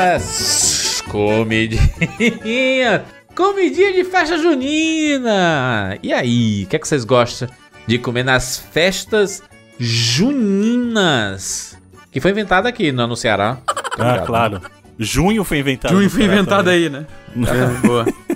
Comidinhas! Comidinha! Comidinha de festa junina! E aí, o que, é que vocês gostam de comer nas festas juninas? Que foi inventada aqui no, no Ceará. Ah, claro. Junho foi inventado. Junho foi inventado também. aí, né? É, boa.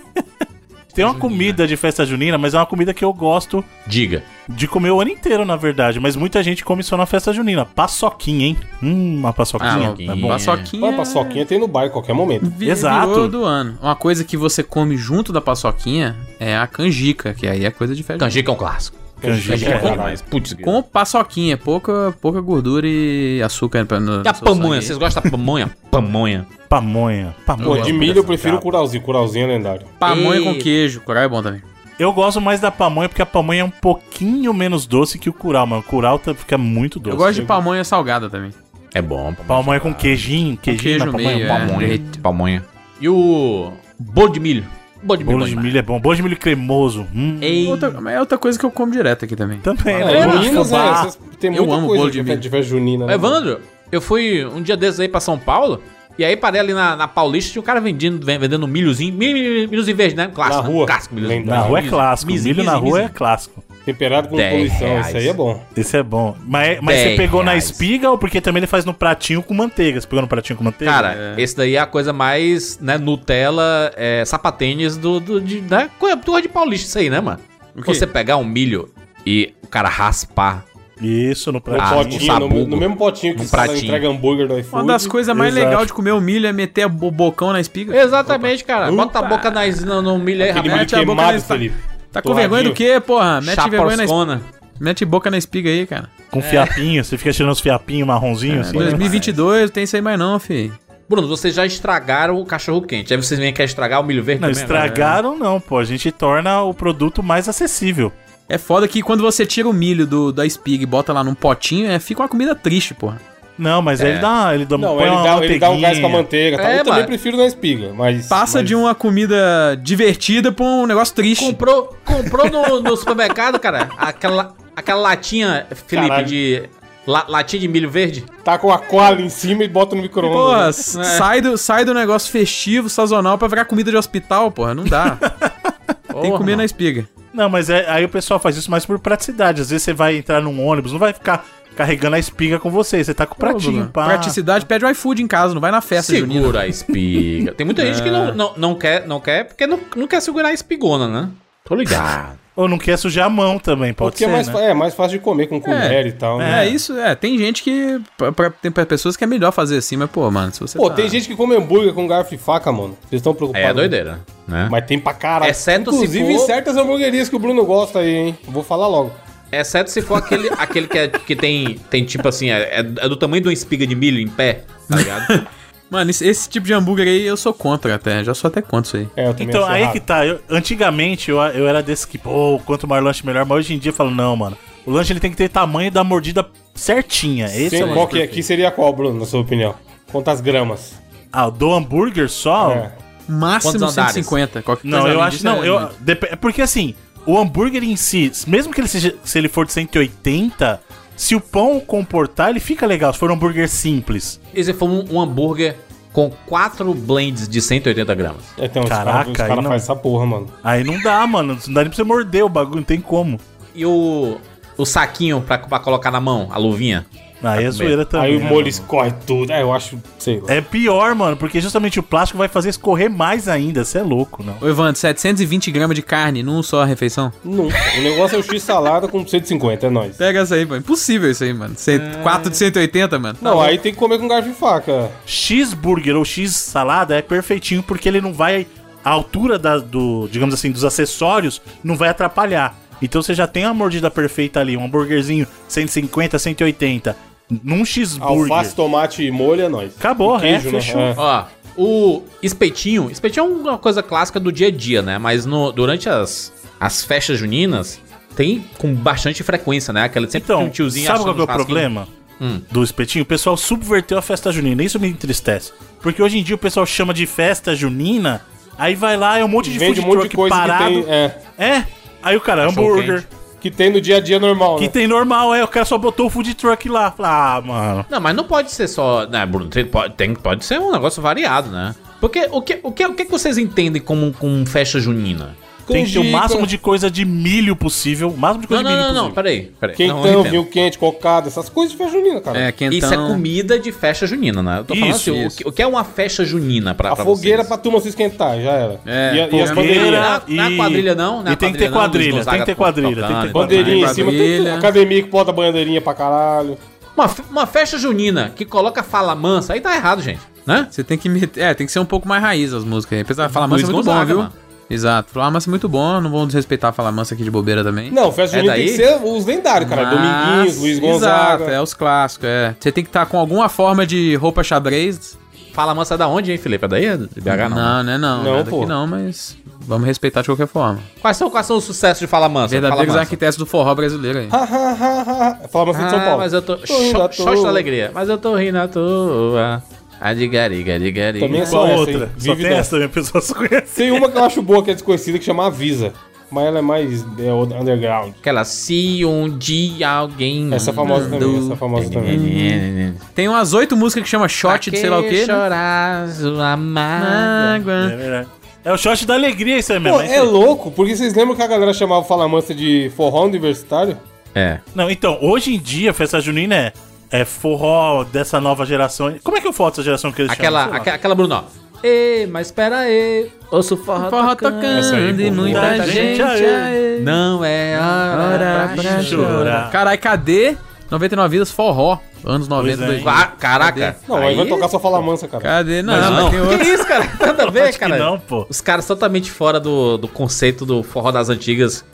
Tem uma comida de festa junina, mas é uma comida que eu gosto Diga. de comer o ano inteiro, na verdade. Mas muita gente come só na festa junina. Paçoquinha, hein? Hum, uma paçoquinha. Ah, tá bom. Paçoquinha. Pô, a paçoquinha tem no bar em qualquer momento. vi- Exato. virou do ano. Uma coisa que você come junto da paçoquinha é a canjica, que aí é coisa de festa. Canjica é um clássico. Canjica, Canjica é é. Putz, Com paçoquinha, pouca, pouca gordura e açúcar. pra- No, E a pamonha? Vocês gostam da pamonha? pamonha. Pamonha. Pamonha. Pô, de milho eu prefiro o curauzinho. Curauzinho é lendário. Pamonha com Ei. queijo. Curau é bom também. Eu gosto mais da pamonha porque a pamonha é um pouquinho menos doce que o curau, mano. O curau tá- fica muito doce. Eu gosto de pamonha salgada também. É bom. Pamonha com queijinho, queijinho queijo na pamonha. meio, é. pamonha. Pamonha. Pamonha. E o bolo de milho? Bolo de milho. Bolo bom de milho é bom. Bolo de milho cremoso. Hum. Ei. Outra, é outra coisa que eu como direto aqui também. Também, É, né? Minas, é, Fubá. vocês- tem Eu muita amo coisa bolo de, de milho. de festa junina. né? Evandro, eu fui um dia desses aí pra São Paulo. E aí parei ali na, na Paulista, tinha um cara vendendo, ven- vendendo milhozinho, milho, milho, milhozinho verde, né? Clássico, Na né? rua. Clássico, milhozinho. Na rua é clássico. Mizinho, Milho na mizinho, rua é clássico. Temperado com 10 poluição, reais. isso aí é bom. Esse é bom. Mas, mas você 10 pegou na reais. espiga ou porque também ele faz no pratinho com manteiga? Você pegou no pratinho com manteiga? Cara, esse daí é a coisa mais, né, Nutella, é, sapatênis do, do, de, né, coisa de paulista isso aí, né, mano? Você pegar um milho e o cara raspar, Isso, no No pratinho. Ah, potinho, no, no mesmo potinho que Um você entrega hambúrguer no iFood. Uma das coisas mais legais de comer o milho é meter o bocão na espiga. Exatamente, cara. Bota a Opa. boca nas, no, no milho aí, rapaz. milho mete a boca Felipe. Tá com vergonha do quê, porra? Mete vergonha na espiga. Mete boca na espiga aí, cara. Com fiapinho. Você fica tirando os fiapinhos marronzinhos É, assim. né? 2022 não tem isso aí mais não, fi. Bruno, vocês já estragaram o cachorro quente. Aí vocês vêm aqui estragar o milho verde Não, também, né? estragaram não, pô. A gente torna o produto mais acessível. É foda que quando você tira o milho do, da espiga e bota lá num potinho, é, fica uma comida triste, porra. Não, mas É. ele dá, ele dá, Não, põe ele uma dá, ele dá um gás com a manteiguinha. manteiga. Tá? É, eu também prefiro na espiga, mas... Passa mas- de uma comida divertida pra um negócio triste. Comprou, comprou no, no supermercado, cara, aquela, aquela latinha, Felipe, Caralho. de. la- latinha de milho verde. Tá com a cola em cima e bota no micro-ondas. sai, do, sai do negócio festivo, sazonal pra virar comida de hospital, porra. Não dá. Tem que comer na espiga. Não, mas é- aí o pessoal faz isso mais por praticidade. Às vezes você vai entrar num ônibus, não vai ficar carregando a espiga com você. Você tá com o pratinho, pá. Praticidade, pede o iFood em casa, não vai na festa junina. Segura a espiga. Tem muita gente que não, não, não quer, não quer, porque não, não quer segurar a espigona, né? Tô ligado. Ou não quer sujar a mão também, pode Porque ser, é mais, né? é mais fácil de comer com colher e tal, né? É, isso, é. Tem gente que. Pra, pra- tem pra pessoas que é melhor fazer assim, mas, pô, mano, se você. Pô, tá- tem gente que come hambúrguer com garfo e faca, mano. Vocês estão preocupados? É doideira, né? Mas tem pra caralho. Exceto se Inclusive for- em certas hamburguerias que o Bruno gosta aí, hein? Vou falar logo. Exceto se for aquele, aquele que, é, que tem, tem tipo assim, é, é do tamanho de uma espiga de milho em pé, tá ligado? Mano, esse, esse tipo de hambúrguer aí eu sou contra até. Já sou até contra isso aí. É, Então, aí errado. que tá. Eu- antigamente eu, eu era desse que, pô, quanto mais lanche melhor, mas hoje em dia eu falo, não, mano. O lanche ele tem que ter tamanho da mordida certinha. Esse Sim, é o qual que, perfeito. que seria qual, Bruno, na sua opinião? Quantas gramas? Ah, do hambúrguer só? É. Máximo Quantos andares? 150. Qualquer Não, coisa eu acho. Não, é- eu. dep- é Porque assim, o hambúrguer em si, mesmo que ele seja. Se ele for de 180, se o pão comportar, ele fica legal. Se for um hambúrguer simples. E se for um, um hambúrguer com quatro blends de 180 gramas? Então, os Caraca, caras os aí cara não. fazem essa porra, mano. Aí não dá, mano. Não dá nem pra você morder o bagulho, não tem como. E o, o saquinho pra, pra colocar na mão, a luvinha? Aí é zoeira também. aí o né, molho escorre tudo. É, eu acho, sei lá. É pior, mano, porque justamente o plástico vai fazer escorrer mais ainda. Você é louco, não. Ô, Evandro, 720 gramas de carne num só refeição? Nunca. O negócio é o X-salada com 150, é nóis. Pega essa aí, pô. Impossível isso aí, mano. Cê- 4 de 180, mano. Não, aí tem que comer com garfo e faca. X-burger ou X-salada é perfeitinho porque ele não vai. A altura da- do, digamos assim, dos acessórios não vai atrapalhar. Então você já tem a mordida perfeita ali, um hambúrguerzinho 150, 180. Num X-burger. Alface, tomate e molho é nóis. Acabou, E queijo, é, né? fechou. É. Ó, o espetinho. Espetinho é uma coisa clássica do dia a dia, né? Mas no, durante as, as festas juninas, tem com bastante frequência, né? Aquela sempre tem Então, um tiozinho sabe qual é o problema Hum. do espetinho? O pessoal subverteu a festa junina. Isso me entristece. Porque hoje em dia o pessoal chama de festa junina, aí vai lá, é um monte de Vende food um monte truck de coisa parado. que tem. É. É, aí o cara, hambúrguer. Que tem no dia a dia normal, Que né? tem normal, é. O cara só botou o food truck lá. Fala, Ah, mano. Não, mas não pode ser só. Né, Bruno? Tem, pode, tem- pode ser um negócio variado, né? Porque o que, o que, o que que vocês entendem como, como festa junina? Tem que ter o máximo de coisa de milho possível. O máximo de Não, coisa não, de milho não, não, possível. peraí, peraí. Não, eu Quentão, vinho quente, cocada, essas coisas de festa junina, cara. É, quentão. Isso é comida de festa junina, né? Eu tô falando Isso, assim, o isso. que, o que é uma festa junina pra, a pra fogueira vocês? pra turma se esquentar, já era. É, e, a- e as fogueira, bandeirinhas. Não é- não é e- quadrilha, não? Não é e tem que ter quadrilha, não, tem que ter quadrilha, tocando tem que ter e. Bandeirinha em cima, tem academia que bota bandeirinha pra caralho. Uma, uma festa junina que coloca fala mansa, aí tá errado, gente, né? Você tem que meter. É, tem que ser um pouco mais raiz as músicas aí. Apesar de falar mansa é muito bom, viu? Exato. Falar mansa é muito bom. Não vamos desrespeitar falar mansa aqui de bobeira também. Não, festa É junina tem daí? que ser os lendários, cara. Dominguinhos, Luiz Gonzaga. Exato, é os clássicos, é. Você tem que estar com alguma forma de roupa xadrez. Fala mansa é da onde, hein, Felipe? É daí? É de BH, não? Não, né? Não, Não, não é daqui pô. não, mas vamos respeitar de qualquer forma. Quais são, quais são os sucessos de Fala Mansa? Verdadeiros Fala Mansa. arquitetos do forró brasileiro aí. Fala mais de São Ah, Paulo. mas eu tô... Tô Shot da alegria. Mas eu tô rindo à toa. A de gariga, de gariga. Também é Só essa, outra? Só Vive tem dessa. essa também, a pessoa só conhece. Tem uma que eu acho boa, que é desconhecida, que chama Avisa. Mas ela é mais é, underground. Aquela, se um dia alguém... Essa é famosa mandou- também, essa é famosa também. Tem umas oito músicas que chama Shot de sei lá o quê. né? chorar, sua mágoa. É verdade. É o shot da alegria isso aí Pô, mesmo. é é louco, porque vocês lembram que a galera chamava Fala Mansa de forró universitário? É. Não, então, hoje em dia, festa junina é, é forró dessa nova geração. Como é que é o forró dessa geração que eles Aquela, chamam? Aquela, aquela Bruno, ó. Ei, mas espera aí. Ouço forró, Forró tocando. tocando aí, e muita muita gente. gente, aê. Não é hora, Ora pra pra chorar. Caralho, cadê 99 Vidas Forró? Anos 90, Pois é, 2000. Ah, caraca. Não, aí, vai tocar só Fala Mansa, cara. Cadê? Não, Não, mas tem que isso, cara? Nada a ver, cara. não, pô. Os caras totalmente fora do, do conceito do forró das antigas.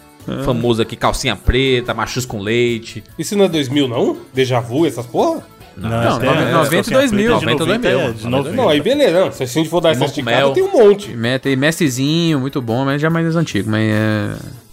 Famoso aqui, calcinha preta, machos com leite. Isso não é 2000, não? Deja vu, essas porra? Não, Não, nove- é, 90 e calcinha 2000, preta de 90 e 90 é 2000, de 90 e 90. Não, aí beleza. Não, se a gente for dar essa esticada, tem um monte. Tem Mestrezinho, muito bom, mas já é mais antigo, mas é...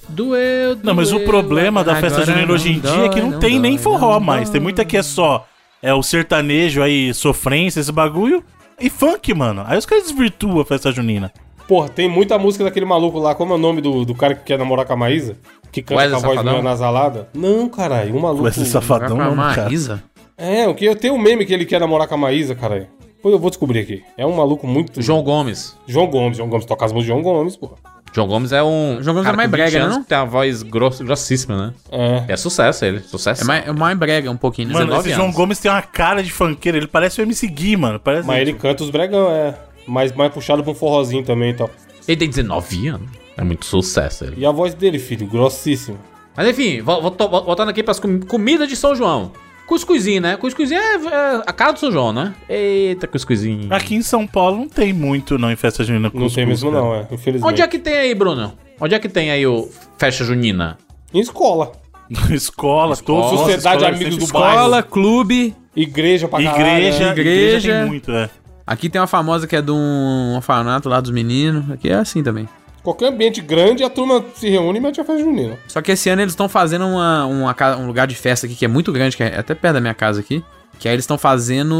Doeu, doeu. Não, mas o problema da festa junina hoje em não dia é que não não tem nem dói, forró não mais. Tem muita que é só é o sertanejo aí, sofrência, esse bagulho. E funk, mano. Aí os caras desvirtuam a festa junina. Porra, tem muita música daquele maluco lá. Como é o nome do, do cara que quer namorar com a Maísa? Que canta Wesley com a voz Safadão? meio nasalada? Não, caralho. Um maluco. Esse safadão, não, cara. Marisa. É, o que tem um meme que ele quer namorar com a Maísa, caralho. Depois eu vou descobrir aqui. É um maluco muito. João Gomes. João Gomes. João Gomes toca as músicas de João Gomes, porra. João Gomes é um. João Gomes cara é mais com 20 brega, anos não? Tem uma voz grosso, grossíssima, né? É. É sucesso ele. Sucesso. É mais, é mais brega um pouquinho, né? Mano, 19 esse João anos. Gomes tem uma cara de funkeiro. Ele parece o MC Gui, mano. Parece Mas ele canta os bregão, é. Mais, mais puxado pra um forrozinho também e tal. Ele tem 19 anos. É muito sucesso ele. E a voz dele, filho, grossíssima. Mas enfim, voltando aqui pras com comidas de São João. Cuscuzinho, né? Cuscuzinho é, é a cara do São João, né? Eita, cuscuzinho. Aqui em São Paulo não tem muito, não, em festa junina. Não cuscuz, tem mesmo, cara. não, é. Infelizmente. Onde é que tem aí, Bruno? Onde é que tem aí o festa junina? Em escola. escola, todos. Sociedade escola, Amigos do Bairro. Escola, clube. Igreja pra caralho. Igreja, né? igreja, Igreja. tem muito, é. Aqui tem uma famosa que é de um orfanato lá dos meninos. Aqui é assim também. Qualquer ambiente grande, a turma se reúne e mete a festa junina. Só que esse ano eles estão fazendo uma, uma um lugar de festa aqui que é muito grande, que é até perto da minha casa aqui. Que aí eles estão fazendo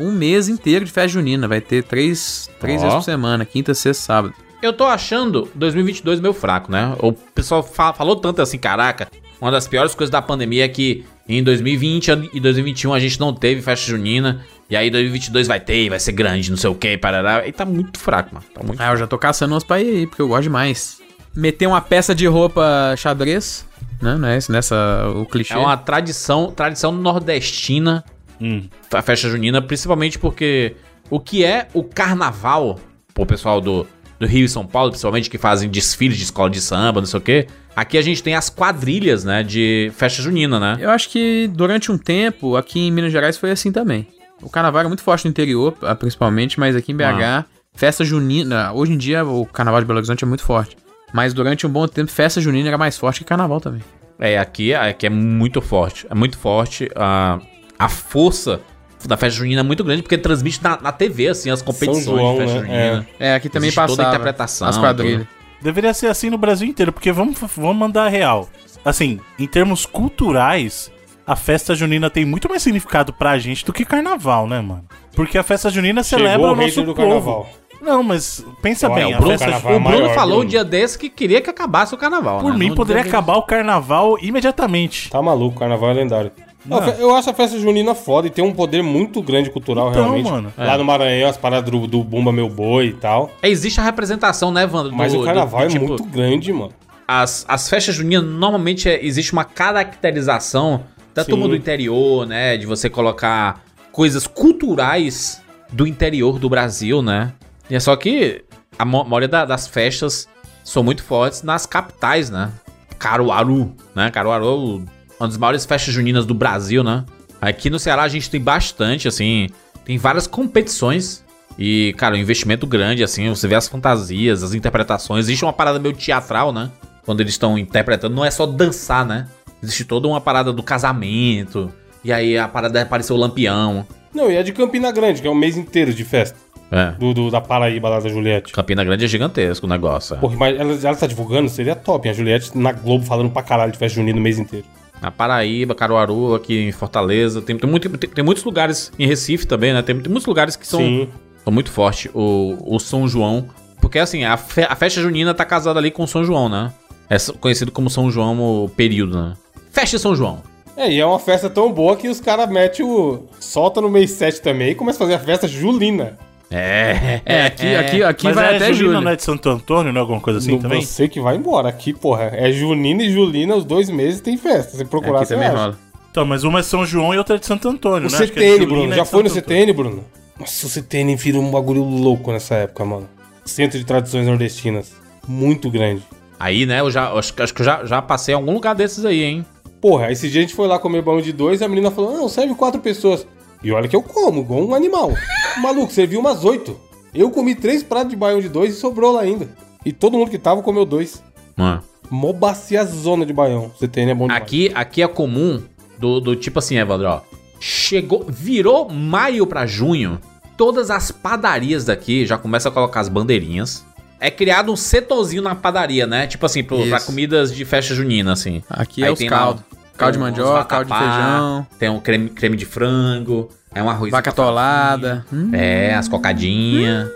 um mês inteiro de festa junina. Vai ter três, três Ó. vezes por semana, quinta, sexta, sábado. Eu tô achando 2022 meio fraco, né? O pessoal fa- falou tanto assim, caraca, uma das piores coisas da pandemia é que em 2020 e 2021 a gente não teve festa junina. E aí 2022 vai ter, vai ser grande, não sei o que, parará. E tá muito fraco, mano. Tá muito Ah, eu já tô caçando umas pra ir aí, porque eu gosto demais. Meter uma peça de roupa xadrez, né? Não é esse, nessa, o clichê. É uma tradição, tradição nordestina, Hum. a festa junina, principalmente porque o que é o carnaval, pro pessoal do, do Rio e São Paulo, principalmente, que fazem desfiles de escola de samba, não sei o quê, aqui a gente tem as quadrilhas, né, de festa junina, né? Eu acho que durante um tempo, aqui em Minas Gerais foi assim também. O carnaval era muito forte no interior, ah, principalmente, mas aqui em BH, festa junina. Hoje em dia, o carnaval de Belo Horizonte é muito forte. Mas durante um bom tempo, festa junina era mais forte que carnaval também. É, aqui, aqui é muito forte, é muito forte a, a força da festa junina é muito grande, porque transmite na, na TV, assim, as competições João, de festa né? junina. É, aqui também Existe toda a interpretação, As quadrilhas. Deveria ser assim no Brasil inteiro, porque vamos, vamos mandar a real. Assim, em termos culturais, a festa junina tem muito mais significado pra gente do que carnaval, né, mano? Porque a festa junina celebra Chegou o o hater nosso do povo. carnaval. Não, mas pensa Ué, bem, o Bruno- festa carnaval O é Bruno maior, falou Bruno. um dia desse que queria que acabasse o carnaval, por né? mim Não poderia acabar o carnaval imediatamente. Tá maluco, carnaval é lendário. Não. Eu acho a festa junina foda e tem um poder muito grande cultural, Então, realmente. mano. Lá no Maranhão, as paradas do, do Bumba Meu Boi e tal. É, Existe a representação, né, Wanda? do- Mas o do- carnaval do é tipo, muito grande, mano. As, as festas juninas, normalmente é- existe uma caracterização da Sim. turma do interior, né? De você colocar coisas culturais do interior do Brasil, né? E é só que a maioria da- das festas são muito fortes nas capitais, né? Caruaru, né? Caruaru é o- uma das maiores festas juninas do Brasil, né? Aqui no Ceará a gente tem bastante, assim, tem várias competições e, cara, um investimento grande, assim, você vê as fantasias, as interpretações, existe uma parada meio teatral, né? Quando eles estão interpretando, não é só dançar, né? Existe toda uma parada do casamento, e aí a parada é aparecer o lampião. Não, e é de Campina Grande, que é um mês inteiro de festa. É. Do, do- da Paraíba lá da Juliette. Campina Grande é gigantesco o negócio. é. Porra, mas ela, ela tá divulgando, seria top. hein? A Juliette na Globo falando pra caralho de festa junina o mês inteiro. Na Paraíba, Caruaru, aqui em Fortaleza. Tem, tem, muito- tem- tem muitos lugares em Recife também, né? Tem, tem muitos lugares que são, Sim. são muito fortes. O, o São João. Porque assim, a, fe- a festa junina tá casada ali com o São João, né? É conhecido como São João o período, né? Festa São João. É, e é uma festa tão boa que os caras metem o. solta no mês 7 também e começa a fazer a festa julina. É. É, aqui, aqui, aqui Mas vai é até Julina, não é de Santo Antônio, não é alguma coisa assim Não também? sei que vai embora. Aqui, porra, é junina e julina, os dois meses tem festa. Se procurar, Aqui você também acha. rola. Então, mas uma é São João e outra é de Santo Antônio, O né? Acho que é CTN, Julina Bruno. Já foi no. CTN, Bruno? Nossa, o CTN virou um bagulho louco nessa época, mano. Centro de Tradições Nordestinas. Muito grande. Aí, né, eu já acho, que- acho que eu já, já passei em algum lugar desses aí, hein? Porra, esse dia a gente foi lá comer banho de dois e a menina falou: Não, serve quatro pessoas. E olha que eu como, igual um animal. Maluco, serviu umas oito. Eu comi três pratos de baião de dois e sobrou lá ainda. E todo mundo que tava comeu dois. Mano. Mó bacia zona de baião. CTN é bom demais. Aqui, aqui é comum do, do tipo assim, Evandro, ó. Chegou, virou maio pra junho. Todas as padarias daqui já começam a colocar as bandeirinhas. É criado um setorzinho na padaria, né? Tipo assim, pro, pra comidas de festa junina, assim. Aqui Aí é os tem caldos. Caldo de mandioca, caldo de feijão, Tem um creme, creme de frango. É um arroz. vaca atolada. Hum, É, as cocadinhas.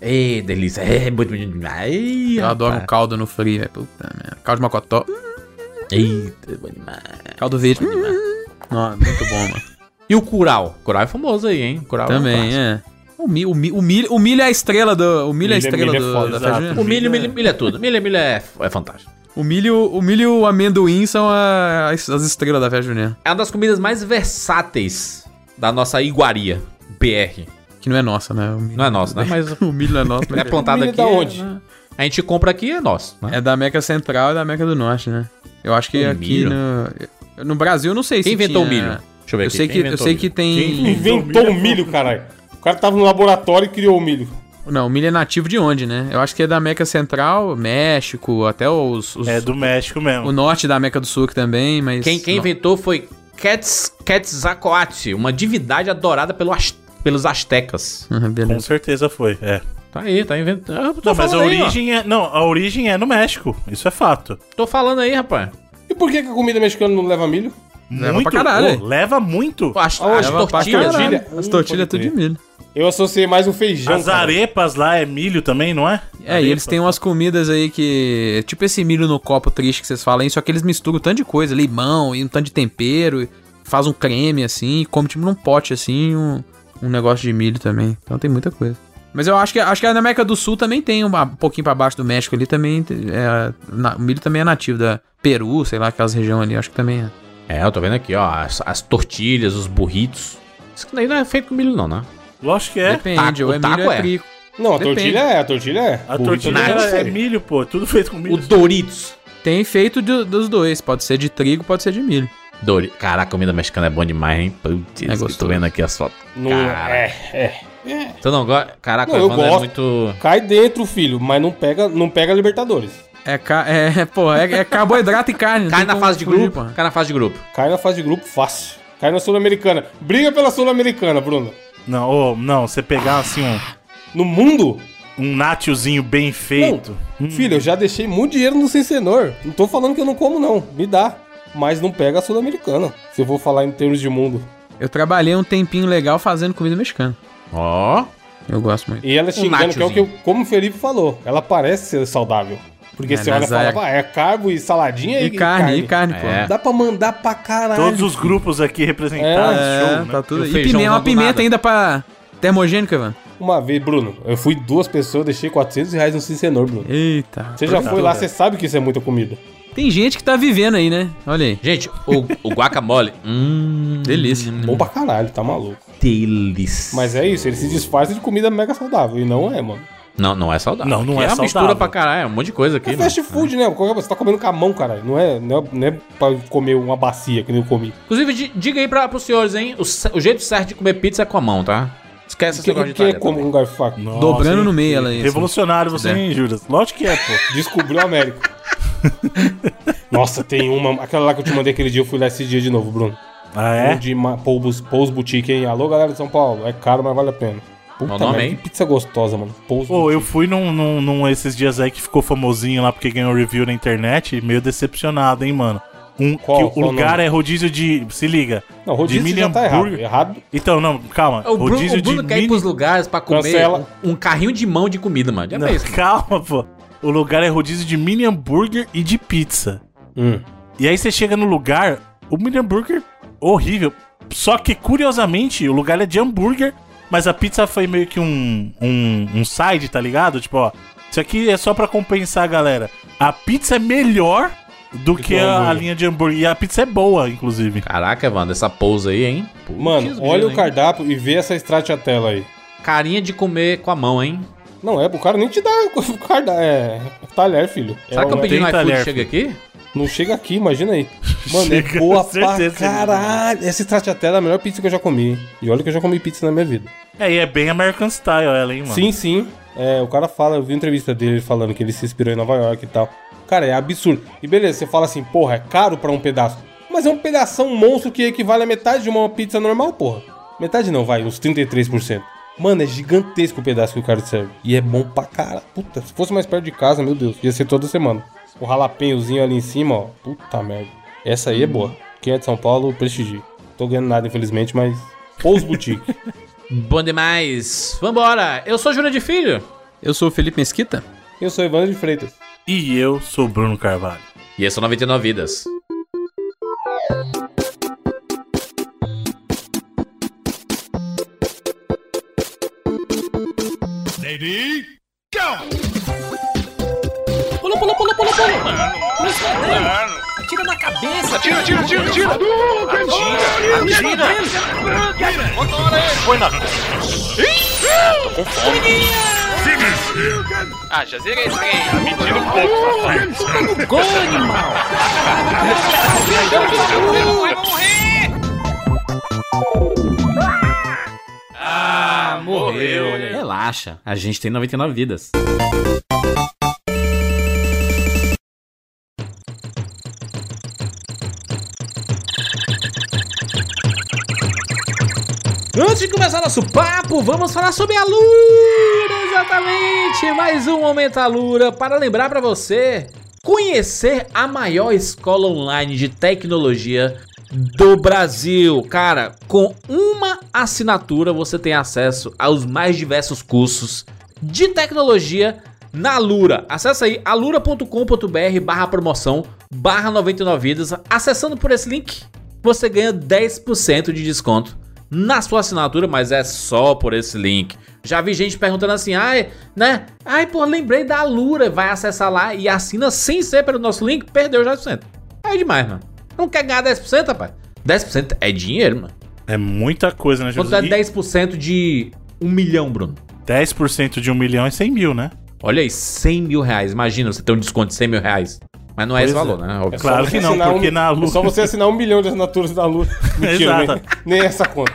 Ei, delícia. É, muito, muito. Ai, eu adoro um rapaz. caldo no frio, velho. Puta merda. Caldo de mocotó. Eita, bom demais. Caldo verde. Nossa, muito bom, mano. E o curau? Curau é famoso aí, hein? Curau é um Também, clássico. é. O milho, o, milho, o, milho, o milho é a estrela do. O milho é a Milho é- estrela milho é do, foda, da junina. O milho, milho, milho é tudo. Milho, milho é, é fantástico. O milho, o milho e o amendoim são a- as, as estrelas da festa junina. É uma das comidas mais versáteis da nossa iguaria, BR. Que não é nossa, né? O milho, Não é nosso, né? Mas o milho não é nosso. é mas plantado milho aqui. da onde? né? A gente compra aqui é nosso, né? É da América Central e da América do Norte, né? Eu acho que O aqui no, no Brasil eu não sei Quem se inventou o tinha- milho? Deixa eu ver Eu aqui. sei quem que, eu sei que tem. Inventou o milho, caralho. O cara tava no laboratório e criou o milho. Não, o milho é nativo de onde, né? Eu acho que é da América Central, México, até os, os- É do México mesmo. o norte da América do Sul também, mas Quem, quem inventou foi Quetz- Quetzalcoatl, uma divindade adorada pelo as- pelos astecas. Uhum, Com certeza foi, é. Tá aí, tá inventando. Ah, Não, mas a ó. origem é. Não, a origem é no México. Isso é fato. Tô falando aí, rapaz. E por que, que a comida mexicana não leva milho? Leva muito. pra caralho. Pô, leva muito. As, as Leva pra tortilhas. tortilha? As tortilhas é tudo de milho. Eu associei mais o feijão. As cara. arepas lá é milho também, não é? É, e eles têm umas comidas aí que. Tipo esse milho no copo triste que vocês falam aí, só que eles misturam um tanto de coisa, limão e um tanto de tempero, e faz um creme assim, e come tipo num pote assim, um, um negócio de milho também. Então tem muita coisa. Mas eu acho que acho que na América do Sul também tem um, um pouquinho pra baixo do México ali também. É, na- o milho também é nativo da Peru, sei lá, aquelas regiões ali, acho que também é. É, eu tô vendo aqui, ó. As, as tortilhas, os burritos. Isso daí não é feito com milho, não, né? Lógico que é. Depende, é o ou é é. trigo. Não, a Depende. tortilha é, a tortilha é. A tortilha é sei. milho, pô. Tudo feito com milho. O Doritos. Tem feito de- dos dois, pode ser de trigo, pode ser de milho. Dori... Caraca, a comida mexicana é bom demais, hein? Putz, É tô vendo aqui as fotos. Cara. é, é. Tu não? Caraca, Não, o eu Evandro é gosto. muito... Cai dentro, filho, mas não pega, não pega Libertadores. É, ca- é, pô, é, é carboidrato e carne. Cai na fase de grupo? pô. Cai na fase de grupo. Cai na fase de grupo fácil. Cai na Sul-Americana. Briga pela Sul-Americana, Bruno. Não, ô, não, você pegar assim um, No mundo, um natiozinho bem feito. filho, eu já deixei muito dinheiro no Sensenor. Não tô falando que eu não como, não. Me dá. Mas não pega a Sul-Americana. Se eu vou falar em termos de mundo. Eu trabalhei um tempinho legal fazendo comida mexicana. Ó. Eu gosto muito. E ela xingando, que é o que, eu, como o Felipe falou, ela parece ser saudável. Porque É, você olha e fala, é- "Ah, é carbo e saladinha E carne, e carne, pô. É. Dá pra mandar pra caralho. Todos os grupos aqui representados, É, show, né? tá tudo. E E feijão pimenta, uma pimenta nada. ainda pra termogênico, Ivan. Uma vez, Bruno, eu fui duas pessoas, deixei 400 reais no Cicenor, Bruno. Eita. Você já Tá foi lá, você sabe que isso é muita comida. Tem gente que tá vivendo aí, né? Olha aí. Gente, o, o guacamole. hum, Delícia. Bom pra caralho, tá maluco. delícia. Mas é isso, ele se disfarça de comida mega saudável. E não é, mano. Não, não é saudável. Não, não Aqui é uma mistura saudável. pra caralho, é um monte de coisa aqui. É fast food, né? Qualquer coisa, Você tá comendo com a mão, caralho. Não é, não é, não é pra comer uma bacia que nem eu comi. Inclusive, di- diga aí pra, pros senhores, hein? O, o jeito certo de comer pizza é com a mão, tá? Esquece esse Que, negócio de que é como um garfo faca. Dobrando no meio ela aí. assim. Revolucionário você, É. hein, Juras? Lógico que é, pô. Descobriu a América. Nossa, tem uma. Aquela lá que eu te mandei aquele dia, eu fui lá esse dia de novo, Bruno. Ah, Um é? de Ma- Paul's, Paul's Boutique, hein? Alô, galera de São Paulo. É caro, mas vale a pena. Puta nome merda, aí? que pizza gostosa, mano. Paul's Pô, eu fui num, num, num esses dias aí que ficou famosinho lá porque ganhou review na internet, meio decepcionado, hein, mano. Um, Qual? que o Qual lugar nome? é rodízio de. Se liga. Não, rodízio de já Million tá errado. Errado. Então, não, calma. O Bruno, rodízio o Bruno de quer ir mini... pros lugares pra comer Cancela. um, um carrinho de mão de comida, mano. Já Não, fez. calma, pô. O lugar é rodízio de mini hambúrguer e de pizza. Hum. E aí você chega no lugar, o mini hambúrguer horrível. Só que, curiosamente, o lugar é de hambúrguer, mas a pizza foi meio que um, um, um side, tá ligado? Tipo, ó, isso aqui é só pra compensar a galera. A pizza é melhor do que que o a, a linha de hambúrguer. E a pizza é boa, inclusive. Caraca, mano, essa pousa aí, hein? Putz, Mano, olha o hein? cardápio e vê essa stracciatella aí. Carinha de comer com a mão, hein? Não, é, o cara nem te dá o cardápio. É, talher, filho. Será é, que eu pedi no iFood talher, chega aqui? Não chega aqui, imagina aí. Mano, Chega, é boa pra certeza, caralho. Essa stracciatella é a melhor pizza que eu já comi. E olha que eu já comi pizza na minha vida. É, e é bem American Style ela, hein, mano? Sim, sim. É, o cara fala, eu vi uma entrevista dele falando que ele se inspirou em Nova York e tal. Cara, é absurdo. E beleza, você fala assim, porra, é caro pra um pedaço. Mas é um pedação monstro que equivale a metade de uma pizza normal, porra. Metade não, vai, uns 33%. Mano, é gigantesco o pedaço que o cara serve. E é bom pra cara. Puta, se fosse mais perto de casa, meu Deus, ia ser toda semana. O jalapenhozinho ali em cima, ó. Puta merda. Essa aí é boa. Quem é de São Paulo, prestigie. Tô ganhando nada, infelizmente, mas. Pous Boutique. Bom demais. Vambora. Eu sou Júlia de Filho. Eu sou o Felipe Mesquita. Eu sou Evandro de Freitas. E eu sou Bruno Carvalho. E esse é o 99 Vidas. Pula, pula, pula, pula, pula. Pula escondendo. Atira na cabeça. Atira, atira, atira, atira. Atira, atira. Põe na. Tô com fome. Ah, já zerei esse game. Tá mentindo um pouco, safado. Gol, animal. Vai morrer! Ah, morreu. Relaxa, a gente tem 99 vidas. Antes de começar nosso papo, vamos falar sobre a Lura, exatamente. Mais um Momento Alura para lembrar para você conhecer a maior escola online de tecnologia do Brasil. Cara, com uma assinatura você tem acesso aos mais diversos cursos de tecnologia na Lura. Acesse aí alura.com.br barra promoção barra 99 vidas. Acessando por esse link, você ganha 10% de desconto na sua assinatura, mas é só por esse link. Já vi gente perguntando assim, ai, né? Ai, pô, lembrei da Alura, vai acessar lá e assina sem ser pelo nosso link, perdeu já 10%. Aí é demais, mano. Não quer ganhar 10%, rapaz? 10% é dinheiro, mano. É muita coisa, né, Quanto Jesus? é E 10% de um milhão, Bruno? 10% de um milhão é 100 mil, né? Olha aí, 100 mil reais. Imagina você ter um desconto de 100 mil reais. Mas não é esse Pois valor, é. né? Óbvio. Claro que não, porque na Lu- É só você assinar um milhão de assinaturas da Lura. Mentira, Exato. nem, nem essa conta.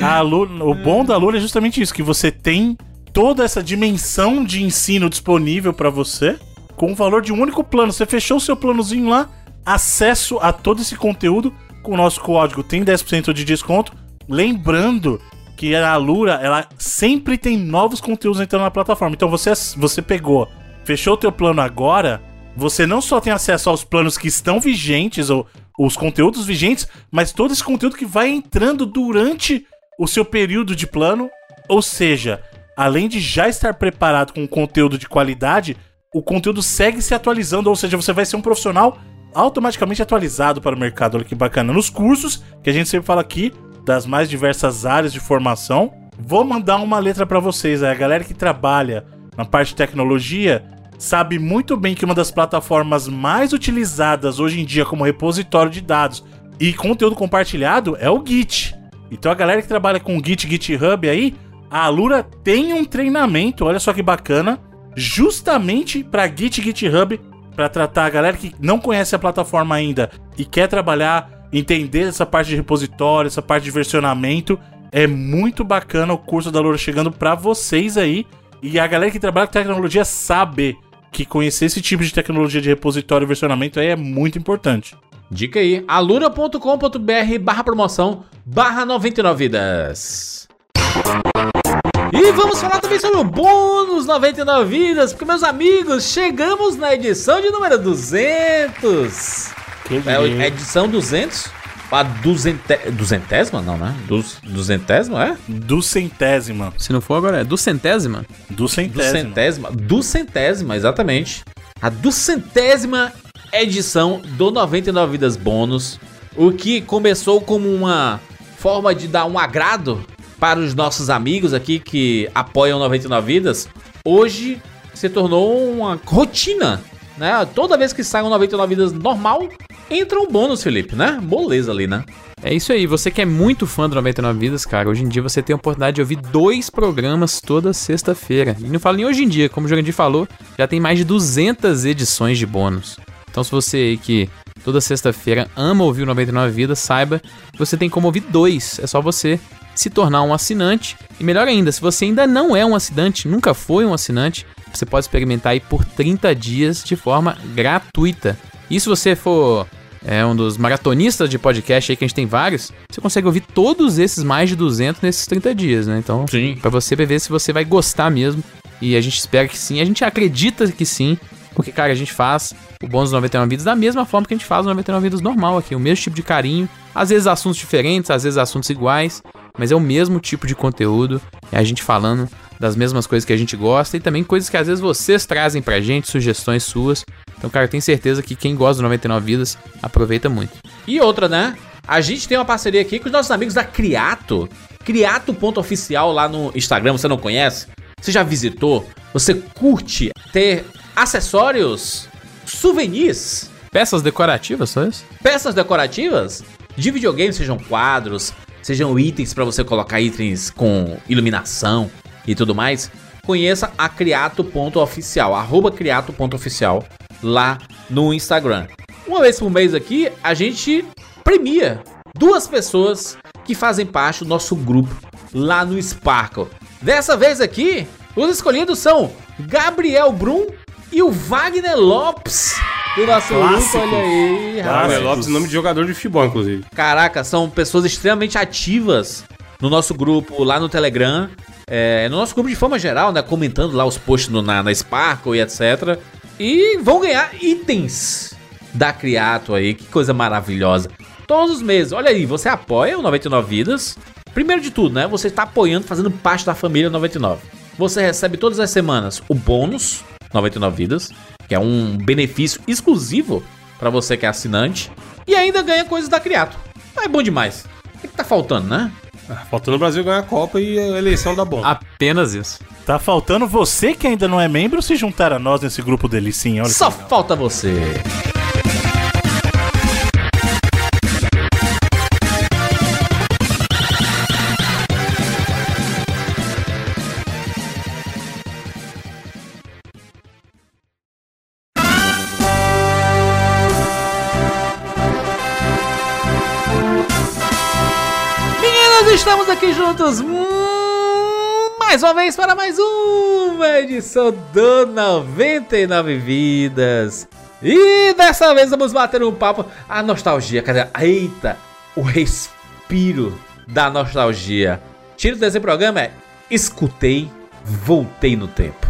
A Lu- o bom da Lura é justamente isso, que você tem toda essa dimensão de ensino disponível pra você com o valor de um único plano. Você fechou o seu planozinho lá, acesso a todo esse conteúdo com o nosso código tem 10% de desconto. Lembrando que a Lura, ela sempre tem novos conteúdos entrando na plataforma. Então você você pegou, fechou o teu plano agora, você não só tem acesso aos planos que estão vigentes ou os conteúdos vigentes, mas todo esse conteúdo que vai entrando durante o seu período de plano. Ou seja, além de já estar preparado com conteúdo de qualidade, o conteúdo segue se atualizando, ou seja, você vai ser um profissional automaticamente atualizado para o mercado. Olha que bacana. Nos cursos, que a gente sempre fala aqui, das mais diversas áreas de formação, vou mandar uma letra para vocês. A galera que trabalha na parte de tecnologia sabe muito bem que uma das plataformas mais utilizadas hoje em dia como repositório de dados e conteúdo compartilhado é o Git. Então a galera que trabalha com Git, GitHub aí, a Alura tem um treinamento, olha só que bacana, justamente para Git, GitHub, para tratar a galera que não conhece a plataforma ainda e quer trabalhar, entender essa parte de repositório, essa parte de versionamento. É muito bacana o curso da Alura chegando para vocês aí. E a galera que trabalha com tecnologia sabe que conhecer esse tipo de tecnologia de repositório e versionamento aí é muito importante. Dica aí, alura.com.br barra promoção barra 99 vidas. E vamos falar também sobre o bônus 99 vidas, porque meus amigos, chegamos na edição de número 200. Quem É a edição 200? A duzente... duzentésima? Não, né? Duz... Duzentésima, é? Do centésima. Se não for agora, é. Do centésima. Duzentésima. Duzentésima, exatamente. A duzentésima edição do 99 Vidas Bônus. O que começou como uma forma de dar um agrado para os nossos amigos aqui que apoiam 99 Vidas. Hoje se tornou uma rotina, né? Toda vez que sai um 99 Vidas normal, entra um bônus, Felipe, né? Moleza ali, né? É isso aí, você que é muito fã do 99 Vidas, cara, hoje em dia você tem a oportunidade de ouvir dois programas toda sexta-feira. E não falo nem hoje em dia, como o Jurandir falou, já tem mais de 200 edições de bônus. Então se você aí que toda sexta-feira ama ouvir o 99 Vidas, saiba que você tem como ouvir dois. É só você se tornar um assinante. E melhor ainda, se você ainda não é um assinante, nunca foi um assinante, você pode experimentar aí por 30 dias de forma gratuita. E se você for é, um dos maratonistas de podcast aí, que a gente tem vários, você consegue ouvir todos esses mais de 200 nesses 30 dias, né? Então, Sim. pra você ver se você vai gostar mesmo. E a gente espera que sim, a gente acredita que sim, porque, cara, a gente faz o bônus 99 vidas da mesma forma que a gente faz o 99 vidas normal aqui, o mesmo tipo de carinho, às vezes assuntos diferentes, às vezes assuntos iguais, mas é o mesmo tipo de conteúdo, é a gente falando das mesmas coisas que a gente gosta e também coisas que às vezes vocês trazem pra gente, sugestões suas. Então, cara, eu tenho certeza que quem gosta do 99 vidas aproveita muito. E outra, né? A gente tem uma parceria aqui com os nossos amigos da Criato. Criato.oficial lá no Instagram, você não conhece? Você já visitou? Você curte ter acessórios, souvenirs, Peças decorativas, só isso? peças decorativas de videogame, sejam quadros, sejam itens para você colocar itens com iluminação e tudo mais? Conheça a criato.oficial, arroba criato.oficial lá no Instagram. Uma vez por mês aqui, a gente premia duas pessoas que fazem parte do nosso grupo lá no Sparkle. Dessa vez aqui, os escolhidos são Gabriel Brum e o Wagner Lopes do nosso grupo. Clássicos. Olha aí. Wagner Lopes, nome de jogador de futebol, inclusive. Caraca, são pessoas extremamente ativas no nosso grupo lá no Telegram. é, no nosso grupo de forma geral, né? Comentando lá os posts no- na, na Sparkle e etc. E vão ganhar itens da Criato aí. Que coisa maravilhosa. Todos os meses. Olha aí, você apoia o 99 Vidas. Primeiro de tudo, né? Você está apoiando, fazendo parte da família 99. Você recebe todas as semanas o bônus 99 Vidas, que é um benefício exclusivo para você que é assinante. E ainda ganha coisas da Criato. É bom demais. O que, que tá faltando, né? Ah, Faltando o Brasil ganhar a Copa e a eleição da bom. Apenas isso. Tá faltando você que ainda não é membro se juntar a nós nesse grupo delicinha. Olha Só falta você. Aqui juntos hum, mais uma vez para mais uma edição do 99 Vidas. E dessa vez vamos bater um papo. A nostalgia, cadê? Eita, o respiro da nostalgia. Tiro desse programa é Escutei, voltei no tempo.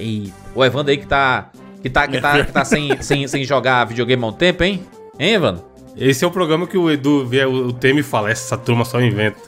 Eita, o Evandro aí que tá. Que tá, que tá, que tá sem, sem, sem jogar videogame há um tempo, hein? Hein, Evandro? Esse é o programa que o Edu vê o o tema e fala: essa turma só inventa.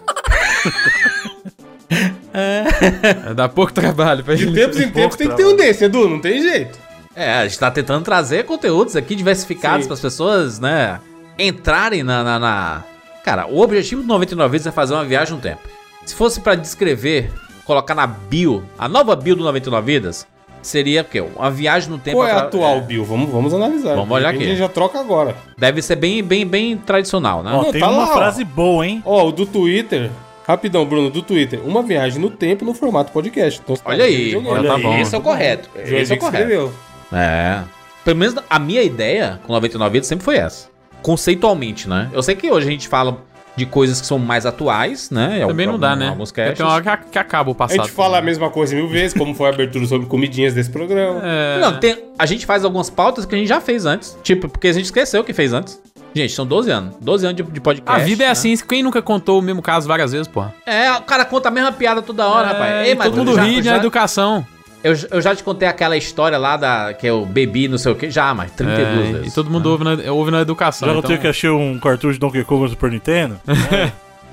Dá pouco trabalho pra De gente. tempos em tempos tem que ter um desse, Edu, não tem jeito. É, a gente tá tentando trazer conteúdos aqui diversificados para as pessoas, né, entrarem na, na, na- Cara, o objetivo do 99 Vidas é fazer uma viagem no tempo. Se fosse pra descrever, colocar na bio, a nova bio do 99 Vidas, seria o quê? Uma viagem no tempo. Qual é a atual Bill? Vamos, vamos analisar. Vamos olhar De aqui. A gente já troca agora. Deve ser bem, bem, bem tradicional, né? Ó, Não, tem tá uma lá, ó. frase boa, hein? Ó, o do Twitter. Rapidão, Bruno, do Twitter. Uma viagem no tempo no formato podcast. Então, tá Olha aí, olha tá aí. bom. Esse é o correto. João Esse é o correto. escreveu. É. Pelo menos a minha ideia com 99 Vidas sempre foi essa. Conceitualmente, né? Eu sei que hoje a gente fala de coisas que são mais atuais, né? Também não dá, né? Alguns casts. Tem uma hora que, a- acaba o A passado. gente fala a mesma coisa mil vezes, como foi a abertura sobre comidinhas desse programa. É, Não, tem, a gente faz algumas pautas que a gente já fez antes. Tipo, porque a gente esqueceu que fez antes. Gente, são 12 anos. 12 anos de, de podcast. a vida é né? assim, quem nunca contou o mesmo caso várias vezes, porra? É, o cara conta a mesma piada toda hora, rapaz. É, Ei, e mas todo mundo já- ri na educação. eu, eu já te contei aquela história lá da que eu bebi, não sei o que. Já, mas 32 É, vezes. e todo mundo ouve, na, ouve na educação. Já então... contei que achei um cartucho de Donkey Kong no Super Nintendo?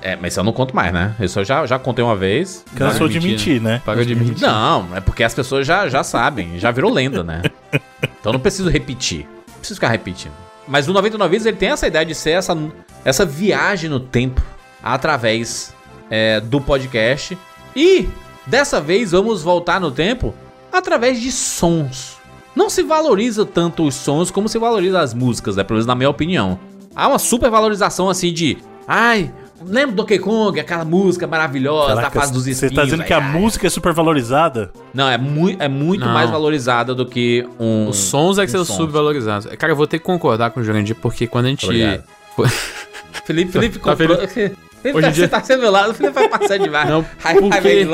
É, mas isso eu não conto mais, né? Isso eu já, já contei uma vez. Cansou de mentir, mentir, né? Paga de mentir. Não, é porque as pessoas já, já sabem, já virou lenda, né? Então não preciso repetir. Não preciso ficar repetindo. Mas o 99 Vidas ele tem essa ideia de ser essa, essa viagem no tempo através é, do podcast. E dessa vez vamos voltar no tempo através de sons. Não se valoriza tanto os sons como se valoriza as músicas, né? Pelo menos na minha opinião. Há uma super valorização assim de. Ai, lembra do Donkey Kong, aquela música maravilhosa da Caraca, fase dos Você espinhos. tá dizendo que a ai, ai. música é super valorizada? Não, é, mui é muito Não. mais valorizada do que um. Os sons é que os são subvalorizados. Cara, eu vou ter que concordar com o Jurandir, porque quando a gente. Felipe, Felipe Tá comprou. Felipe, Hoje você dia- tá sendo meu lado, o Felipe vai passar demais. Não, Ai, porque-.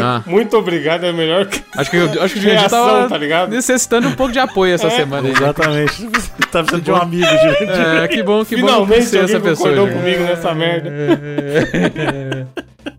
Ah, Muito obrigado, é melhor que. acho que, eu- acho que o Jurandir Reação, tava tá ligado? necessitando um pouco de apoio essa semana aí. Exatamente. tá precisando de um amigo, gente. É, que bom, que bom Finalmente ser essa pessoa. Jurandir. comigo nessa merda.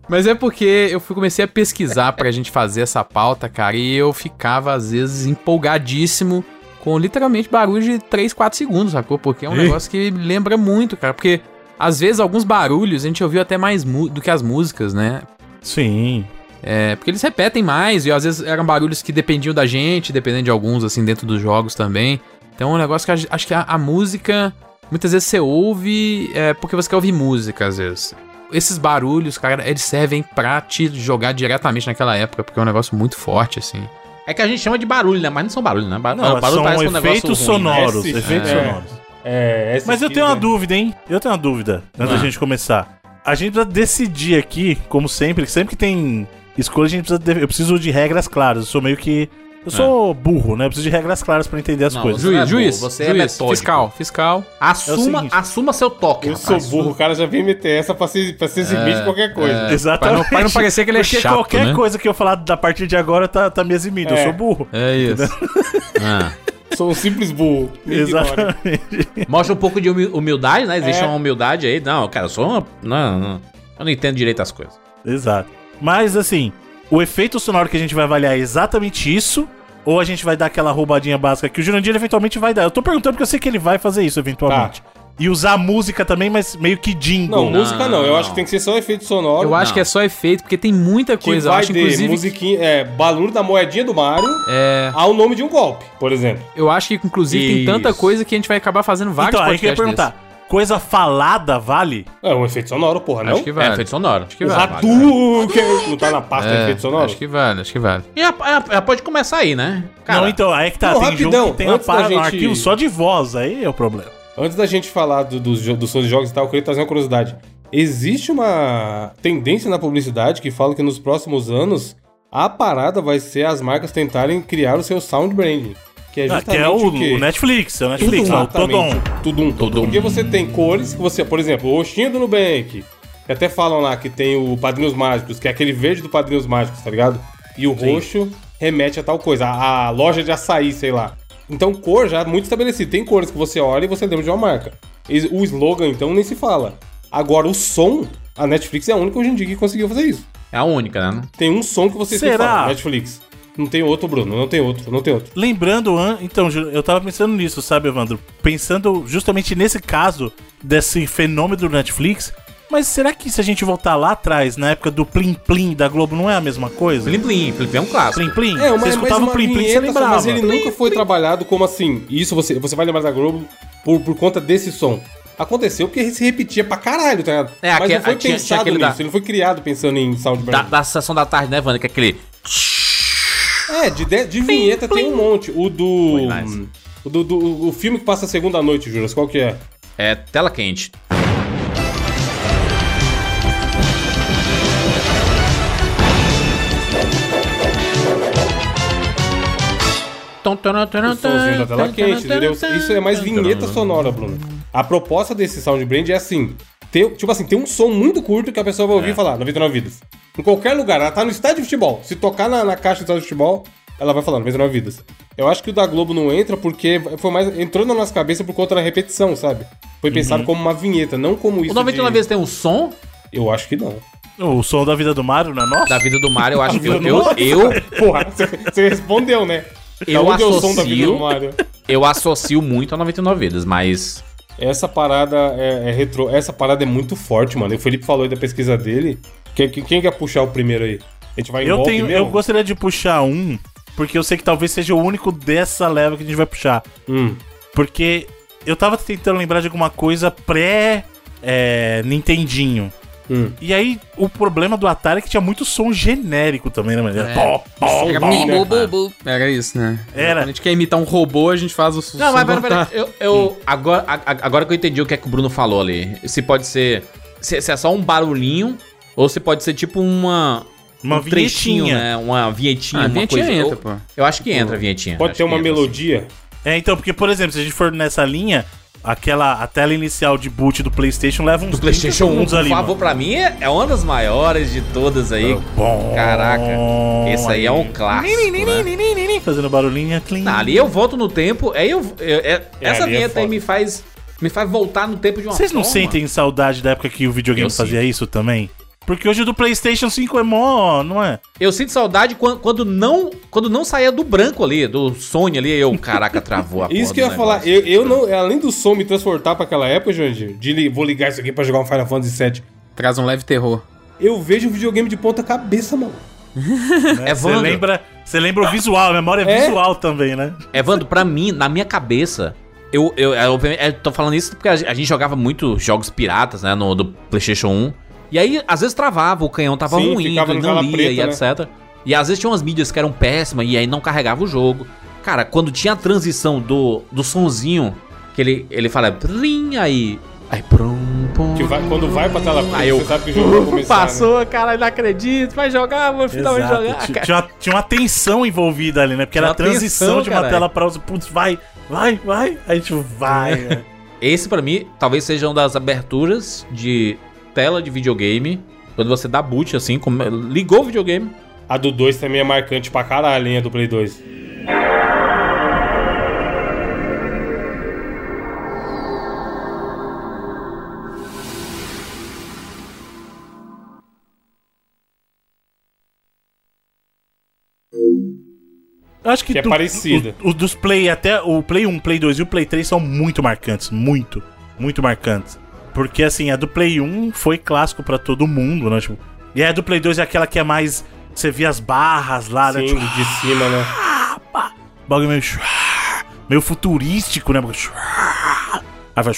Mas é porque eu fui, comecei a pesquisar pra gente fazer essa pauta, cara, e eu ficava, às vezes, empolgadíssimo com literalmente barulho de 3, 4 segundos, sacou? Porque é um negócio que lembra muito, cara. Porque, às vezes, alguns barulhos a gente ouviu até mais do que as músicas, né? Sim. É, porque eles repetem mais, e às vezes eram barulhos que dependiam da gente, dependendo de alguns, assim, dentro dos jogos também. Então é um negócio que acho que a, a música, muitas vezes você ouve é, porque você quer ouvir música, às vezes. Esses barulhos, cara, eles servem pra te jogar diretamente naquela época, porque é um negócio muito forte, assim. É que a gente chama de barulho, né? Mas não são barulho, né? Ba- Não, barulho são parece um negócio efeitos ruim, né? sonoros. Esse- efeitos é. sonoros. É, essa Mas eu tenho uma né? dúvida, hein? Eu tenho uma dúvida antes da Ah. gente começar. A gente precisa decidir aqui, como sempre, que sempre que tem escolha, a gente precisa. de- Eu preciso de regras claras. Eu sou meio que. Eu sou burro, né? Eu preciso de regras claras pra entender as Não, coisas. Não é Juiz, juiz, você é juiz, metódico. fiscal, fiscal. Assuma, É o seguinte. assuma seu toque. Eu sou rapaz. burro, o cara já vem meter essa pra ser, pra ser exibir de qualquer coisa. Exatamente. Pra não- pra não parecer que ele é Porque chato, qualquer né? coisa que eu falar da partir de agora tá, tá me eximindo. Eu É. sou burro. É isso. Ah. Sou um simples burro. Exatamente. Mostra um pouco de humi- humildade, né? Existe É. uma humildade aí. Não, cara, eu sou uma. Não, não. Eu não entendo direito as coisas. Exato. Mas assim, o efeito sonoro que a gente vai avaliar é exatamente isso. Ou a gente vai dar aquela roubadinha básica que o Jurandir eventualmente vai dar. Eu tô perguntando porque eu sei que ele vai fazer isso eventualmente. E usar música também, mas meio que jingle. Não, música não. Eu não. acho que tem que ser só efeito sonoro. Eu acho Não. que é só efeito, porque tem muita que coisa. Eu vai acho, de inclusive. musiquinha, é, barulho da moedinha do Mario É, ao nome de um golpe, por exemplo. eu acho que, inclusive, tem tanta Isso. coisa que a gente vai acabar fazendo vários então, aí que eu ia podcasts perguntar. Coisa falada vale? É um efeito sonoro, porra, não? Acho que É, vale. efeito sonoro. Acho que O vale. Hadouken não tá na pasta É, efeito sonoro? Acho que vale, acho que vale. E a, a- a- pode começar aí, né? Cara, não, então, aí que tá. Não, tem rapidão, jogo que tem a parada, um gente- arquivo só de voz, aí é o problema. Antes da gente falar do- dos, jo- dos sons de jogos e tal, eu queria trazer uma curiosidade. Existe uma tendência na publicidade que fala que nos próximos anos a parada vai ser as marcas tentarem criar o seu sound branding. Que é Ah, justamente que é o, o quê? o Netflix, é o Netflix, lá, o. Exatamente. Tudum. Tudum. Porque você tem cores que você, por exemplo, o Oshinho do Nubank, que até falam lá que tem o Padrinhos Mágicos, que é aquele verde do Padrinhos Mágicos, tá ligado? E o roxo remete a tal coisa, a, a loja de açaí, sei lá. Então, cor já é muito estabelecido. Tem cores que você olha e você lembra de uma marca. E O slogan, então, nem se fala. Agora, o som, a Netflix é a única hoje em dia que conseguiu fazer isso. É a única, né? Tem um som que você Será? fala, Netflix. Não tem outro, Bruno, não tem outro, não tem outro. Lembrando, an- então, eu tava pensando nisso, sabe, Evandro? Pensando justamente nesse caso desse fenômeno do Netflix. Mas será que se a gente voltar lá atrás, na época do Plim Plim da Globo, não é a mesma coisa? Plim Plim, Plim Plim é um clássico. Plim Plim? É, uma, você escutava uma o Plim Plim, você lembrava. mas ele nunca foi trabalhado como assim. Isso você, você vai lembrar da Globo por, por conta desse som. Aconteceu porque se repetia pra caralho, tá ligado? É, mas aquele- não foi tinha- tinha pensado aquele nisso, da- ele não foi criado pensando em sound Da, da sessão da tarde, né, Wanda? Que é aquele. É, de, de, de vinheta tem um monte. O do. Nice. O do, do- o filme que passa a segunda noite, Juras, qual que é? É tela quente. O somzinho da tela quente, entendeu? Isso é mais vinheta sonora, Bruno. A proposta desse sound brand é assim. Ter, tipo assim, tem um som muito curto que a pessoa vai ouvir e falar 99 vidas. Em qualquer lugar, ela tá no estádio de futebol. Se tocar na, na caixa do estádio de futebol, ela vai falar 99 vidas. Eu acho que o da Globo não entra porque foi mais. Entrou na nossa cabeça por conta da repetição, sabe? Foi pensado como uma vinheta, não como isso. O 99 de... vezes tem um som Eu acho que não. O som da vida do Mario não é nosso? da vida do Mario, eu acho que eu, eu, eu, Porra, você respondeu, né? Eu é o som da vida associo- do Mario? eu associo muito a 99 vidas, mas. Essa parada é, é retrô. Essa parada é muito forte, mano. E o Felipe falou aí da pesquisa dele. Quem, quem, quem quer puxar o primeiro aí? A gente vai em Eu, tenho, eu mesmo? gostaria de puxar um, porque eu sei que talvez seja o único dessa leva que a gente vai puxar. Hum. Porque eu tava tentando lembrar de alguma coisa pré é, Nintendinho. Hum. E aí, o problema do Atari é que tinha muito som genérico também, né, mano? Era É. pó, pó, Era, pó. Era isso, né? Era. Quando a gente quer imitar um robô, a gente faz o som. Não, mas pera, pera, eu, eu agora, a- a- agora que eu entendi o que é que o Bruno falou ali. Se pode ser. Se, se é só um barulhinho, ou se pode ser tipo uma. Uma um vinhetinha. né? Uma vinhetinha, Ah, uma vinhetinha coisa. entra, eu, pô. eu acho que entra a vinhetinha. Pode Acho ter uma entra, melodia. É, então, porque, por exemplo, se a gente for nessa linha, aquela a tela inicial de boot do PlayStation leva uns Do PlayStation 1, 30 segundos por ali, favor, mano. pra mim é é uma das maiores de todas aí. Bom, Caraca, esse aí é um clássico. né? Fazendo barulhinho, clean. Não, ali eu volto no tempo, aí eu. eu- é- essa ali é vinheta aí me faz. Me faz voltar no tempo de uma Vocês não forma. sentem saudade da época que o videogame Eu fazia isso também? Porque hoje o do PlayStation 5 é mó, não é? Eu sinto saudade quando, quando não quando não saía do branco ali, do Sony ali, eu, caraca, travou a Isso que eu ia falar. Eu, eu não. Além do som me transportar pra aquela época, Jandir, de li- vou ligar isso aqui pra jogar um Final Fantasy VII. Traz um leve terror. Eu vejo o videogame de ponta cabeça, mano. É Você Evandro, lembra, você lembra o visual, a memória é É? visual também, né? Evandro, pra mim, na minha cabeça, eu, eu, eu, eu tô falando isso porque a gente a gente jogava muito jogos piratas, né, no do PlayStation 1. E aí, às vezes travava, o canhão tava Sim, ruim, ele não lia preta, e né? etc. E às vezes tinha umas mídias que eram péssimas e aí não carregava o jogo. Cara, quando tinha a transição do, do sonzinho, que ele, ele fala, "Prim", aí. Aí, prum, pum. Que vai, quando vai pra tela preta, Aí eu- você sabe que o jogo vai começar. né? Passou, cara, não acredito, vai jogar, vou finalmente jogar. Tinha, cara. tinha uma, tinha uma tensão envolvida ali, né? Porque era a Tinha transição tensão, de uma caralho. tela pra outra. Putz, vai, vai, vai. Aí a gente vai. né? Esse, pra mim, talvez seja uma das aberturas de tela de videogame. Quando você dá boot, assim, come- ligou o videogame. A do 2 também é marcante pra caralho, hein, a do Play 2. Eu acho que, Que é do- parecida. o- Os dos Play, até o Play 1, Play 2 e o Play 3 são muito marcantes. Muito, muito marcantes. Porque assim, a do Play 1 foi clássico pra todo mundo, né? Tipo, e a do Play 2 é aquela que é mais. Você via as barras lá, né? Sim, Tipo, de cima, né? bagulho meio. meio futurístico, né? Aí vai.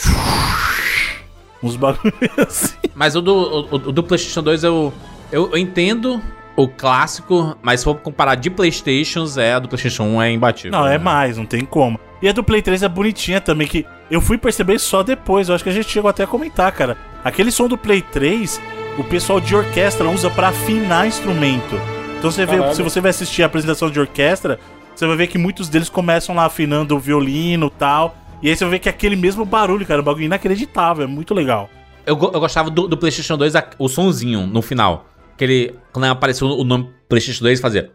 Uns bagulhos assim. Mas o do, o, o do PlayStation 2 eu, eu, eu entendo o clássico, mas se for comparar de PlayStations, é a do PlayStation 1 é imbatível. Não, é né? mais, não tem como. E a do Play 3 é bonitinha também, que eu fui perceber só depois. Eu acho que a gente chegou até a comentar, cara. Aquele som do Play 3, o pessoal de orquestra usa pra afinar instrumento. Então você vê, Caralho. se você vai assistir a apresentação de orquestra, você vai ver que muitos deles começam lá afinando o violino e tal. E aí você vai ver que é aquele mesmo barulho, cara, um bagulho inacreditável, é muito legal. Eu, eu gostava do, do PlayStation 2, a- o sonzinho no final. Que ele, quando apareceu o nome PlayStation 2, fazia.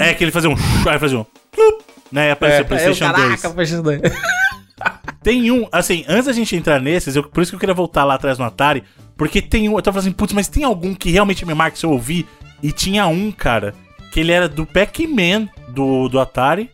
É que ele fazia um. Aí fazia um. Né? E apareceu o PlayStation É, eu, 2. caraca, PlayStation 2 tem um, assim, antes da gente entrar nesses, eu, por isso que eu queria voltar lá atrás no Atari, porque tem um, eu tava falando assim, putz, mas tem algum que realmente me marca se eu ouvir? E tinha um, cara, que ele era do Pac-Man do, do Atari.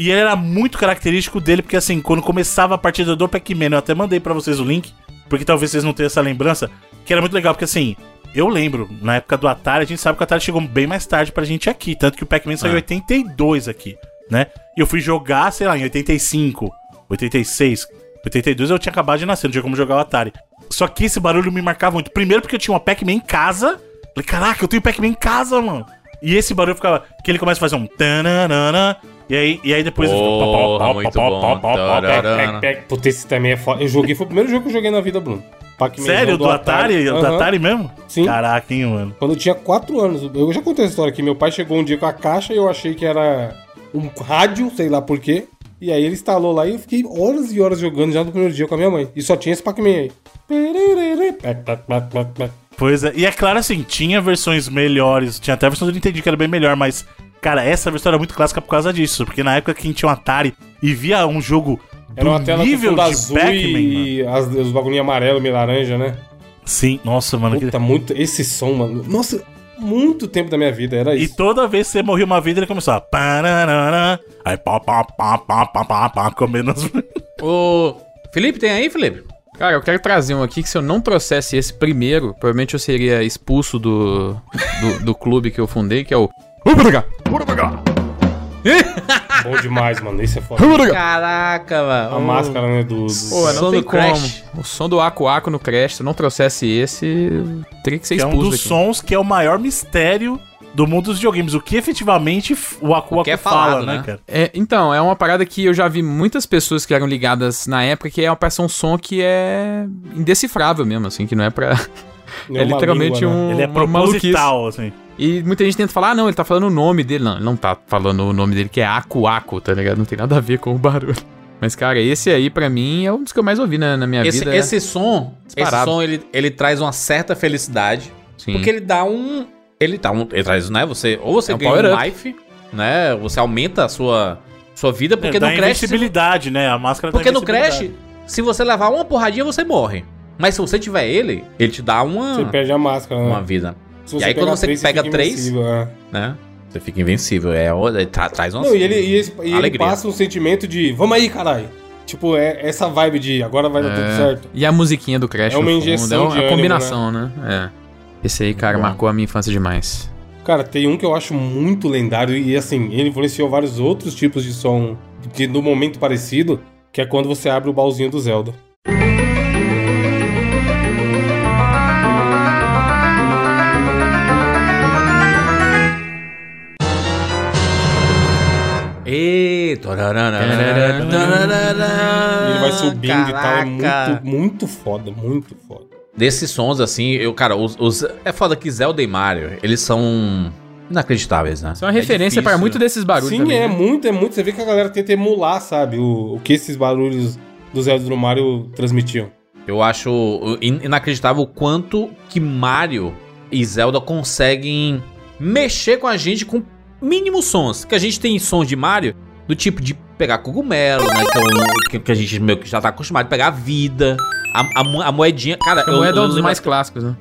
E ele era muito característico dele, porque assim, quando começava a partida do Pac-Man, eu até mandei para vocês o link porque talvez vocês não tenham essa lembrança, que era muito legal, porque assim, eu lembro, na época do Atari, a gente sabe que o Atari chegou bem mais tarde pra gente aqui, tanto que o Pac-Man saiu em Ah. 82 aqui, né? E eu fui jogar, sei lá, em 85, 86, 82 eu tinha acabado de nascer, não tinha como jogar o Atari. Só que esse barulho me marcava muito. Primeiro porque eu tinha uma Pac-Man em casa. Falei, caraca, eu tenho Pac-Man em casa, mano. E esse barulho ficava. Que ele começa a fazer um. Tananana, e aí, e aí depois. Porra, muito bom. Tararana. Pec, Puta, esse também é foda. Eu joguei, foi o primeiro jogo que eu joguei na vida, Bruno. Pac-Man Sério, do, Atari? Do Aham. Atari mesmo? Sim. Caraca, hein, mano. Quando eu tinha 4 anos. Eu já contei essa história aqui. Meu pai chegou um dia com a caixa e eu achei que era um rádio, sei lá por quê. E aí ele instalou lá e eu fiquei horas e horas jogando já no primeiro dia com a minha mãe. E só tinha esse Pac-Man aí. Pois é. E é claro, assim, tinha versões melhores. Tinha até a versão do Nintendo que era bem melhor, mas. Cara, essa versão era muito clássica por causa disso. Porque na época que a gente tinha um Atari e via um jogo Era uma tela com nível fundo de azul e as, os bagulhinhos amarelo, meio laranja, né? Sim, nossa, mano. que- Puta, muito. Esse som, mano. Nossa, muito tempo da minha vida era E isso. toda vez que você morria uma vida, ele começava. Aí pá, pá, pá, pá, pá, pá, pá, comendo as... Ô, Felipe, tem aí, Felipe? Cara, eu quero trazer um aqui que se eu não trouxesse esse primeiro, provavelmente eu seria expulso do, do, do clube que eu fundei, que é o. Bom demais, mano. Esse é foda. Caraca, mano. A máscara, né? Do. do- Pô, não som tem do Crash. como. O som do Aku Aku no Crash, se eu não trouxesse esse, teria que ser Que é um expulso dos daqui. sons que é o maior mistério do mundo dos videogames. O que efetivamente o Aku Aku é fala, falado, né, né? cara? É, então, é uma parada que eu já vi muitas pessoas que eram ligadas na época, que é uma parece um som que é indecifrável mesmo, assim, que não é pra... é uma literalmente língua, né? um, Ele é proposital, assim. E muita gente tenta falar, ah, não, ele tá falando o nome dele. Não, ele não tá falando o nome dele, que é Aku Aku, tá ligado? Não tem nada a ver com o barulho. Mas, cara, esse aí, pra mim, é um dos que eu mais ouvi na, na minha Esse, vida. esse som, esse Disparado. som ele, ele traz uma certa felicidade. Sim. Porque ele dá um. Ele dá um. Ele traz, né? Você, ou você É um ganha power um up. life, né? Você aumenta a sua, sua vida, porque é, no Crash. se- invencibilidade, né? A máscara Porque no Crash, se você levar uma porradinha, você morre. Mas se você tiver ele, ele te dá uma, Você perde a máscara, né? uma vida. Se E aí, quando você pega fica três- é. Né? Você fica invencível. É, ele tra- traz uma. Não, e ele, e esse- e ele passa um sentimento de vamos aí, caralho. Tipo, é essa vibe de agora vai dar tudo É. certo. E a musiquinha do Crash É uma no fundo, injeção é uma ânimo, combinação, né? É. Esse aí, cara, Bom. marcou a minha infância demais. Cara, tem um que eu acho muito lendário e assim, ele influenciou vários outros tipos de som de, no momento parecido, que é quando você abre o baúzinho do Zelda. E... Ele vai subindo e tal, é muito, muito foda, muito foda. Desses sons, assim, eu, cara, os, os- é foda que Zelda e Mario, eles são inacreditáveis, né? É uma referência para muito desses barulhos Sim, também. é né? muito, é muito. Você vê que a galera tenta emular, sabe, o, o que esses barulhos do Zelda e do Mario transmitiam. Eu acho in- inacreditável o quanto que Mario e Zelda conseguem mexer com a gente com mínimos sons. Que a gente tem sons de Mario do tipo de pegar cogumelo, né? Que, um- que- que a gente meio que já tá acostumado a pegar a vida. A, a a moedinha. Cara, A moeda é um dos mais clássicos, né?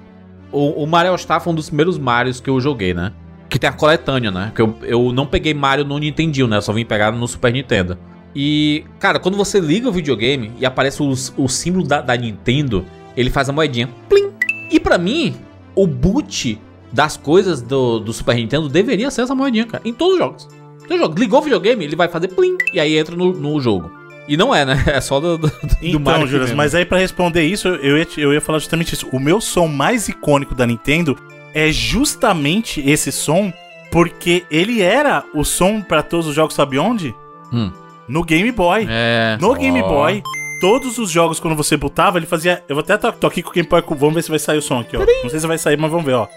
O, o Mario All-Star foi um dos primeiros Marios que eu joguei, né? Que tem a coletânea, né? Que eu, eu não peguei Mario no Nintendinho, né? Eu só vim pegar no Super Nintendo. E, cara, quando você liga o videogame e aparece os- o, símbolo da, da Nintendo, ele faz a moedinha. Plim! E pra mim, o boot das coisas do, do Super Nintendo deveria ser essa moedinha, cara. Em todos os jogos. Todos os jogos. Ligou o videogame, ele vai fazer plim! E aí entra no, no jogo. E não é, né? É só do, do, do Então, Juras, mesmo. mas aí pra responder isso, eu ia, eu ia falar justamente isso. O meu som mais icônico da Nintendo é justamente esse som, porque ele era o som pra todos os jogos, sabe onde? Hum. No Game Boy. É. No Game Ó. Boy, todos os jogos, quando você botava, ele fazia. Eu vou até tô, tô aqui com o Game Boy. Vamos ver se vai sair o som aqui, ó. Não sei se vai sair, mas vamos ver, ó.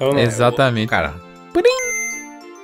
Saiu, não? Exatamente. Cara.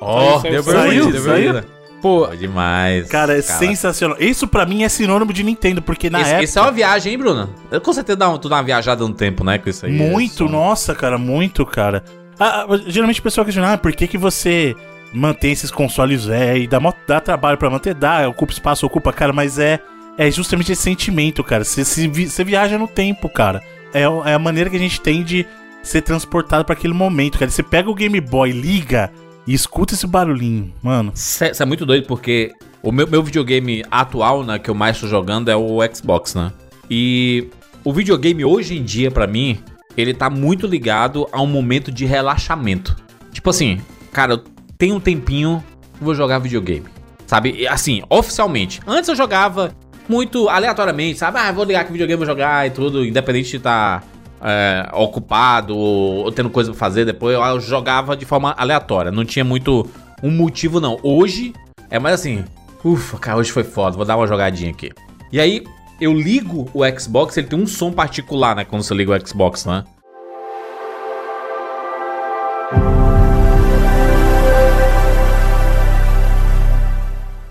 Ó, Deu saiu, saiu, deu saiu. bonito. Pô, demais. Cara, é sensacional. Isso pra mim é sinônimo de Nintendo, porque na isso, época. isso é uma viagem, hein, Bruno? Eu, com certeza dá um, tu dá uma viajada no tempo, né? Com isso aí. Muito, Som. nossa, cara, muito, cara. Ah, ah, geralmente o pessoal questiona, ah, por que, que você mantém esses consoles é, e dá, dá trabalho pra manter? Dá, ocupa espaço, ocupa, cara, mas é, é justamente esse sentimento, cara. Você, você viaja no tempo, cara. É, é a maneira que a gente tem de ser transportado pra aquele momento, cara. Você pega o Game Boy, liga e escuta esse barulhinho, mano. Isso é, muito doido porque o meu, meu videogame atual, né, que eu mais tô jogando é o Xbox, né? E o videogame hoje em dia, pra mim, ele tá muito ligado a um momento de relaxamento. Tipo assim, cara, eu tenho um tempinho, vou jogar videogame. Sabe? Assim, oficialmente. Antes eu jogava muito aleatoriamente, sabe? Ah, vou ligar que videogame vou jogar e tudo, independente de estar é, ocupado ou, ou tendo coisa pra fazer depois, eu, jogava de forma aleatória. Não tinha muito um motivo, não. Hoje é mais assim, ufa, cara, hoje foi foda, vou dar uma jogadinha aqui. E aí, eu ligo o Xbox, ele tem um som particular, né? Quando você liga o Xbox, né?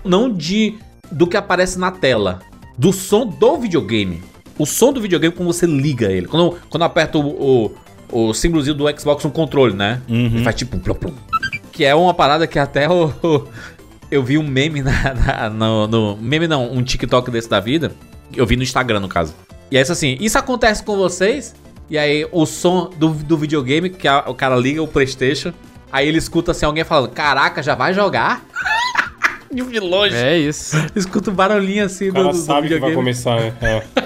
Não de do que aparece na tela, do som do videogame. O som do videogame quando você liga ele. Quando, quando eu aperto o, o, o símbolozinho do Xbox no controle, né? Ele faz tipo um plum, plum. Que é uma parada que até o, eu vi um meme na, na- no, no- Meme não, um TikTok desse da vida. Eu vi no Instagram, no caso. E é isso assim, isso acontece com vocês? E aí o som do, do videogame, que a- o cara liga o Playstation, aí ele escuta assim alguém falando, caraca, já vai jogar? De longe. É isso. Escuta o barulhinho assim O cara do, do sabe que vai videogame. começar, né? É.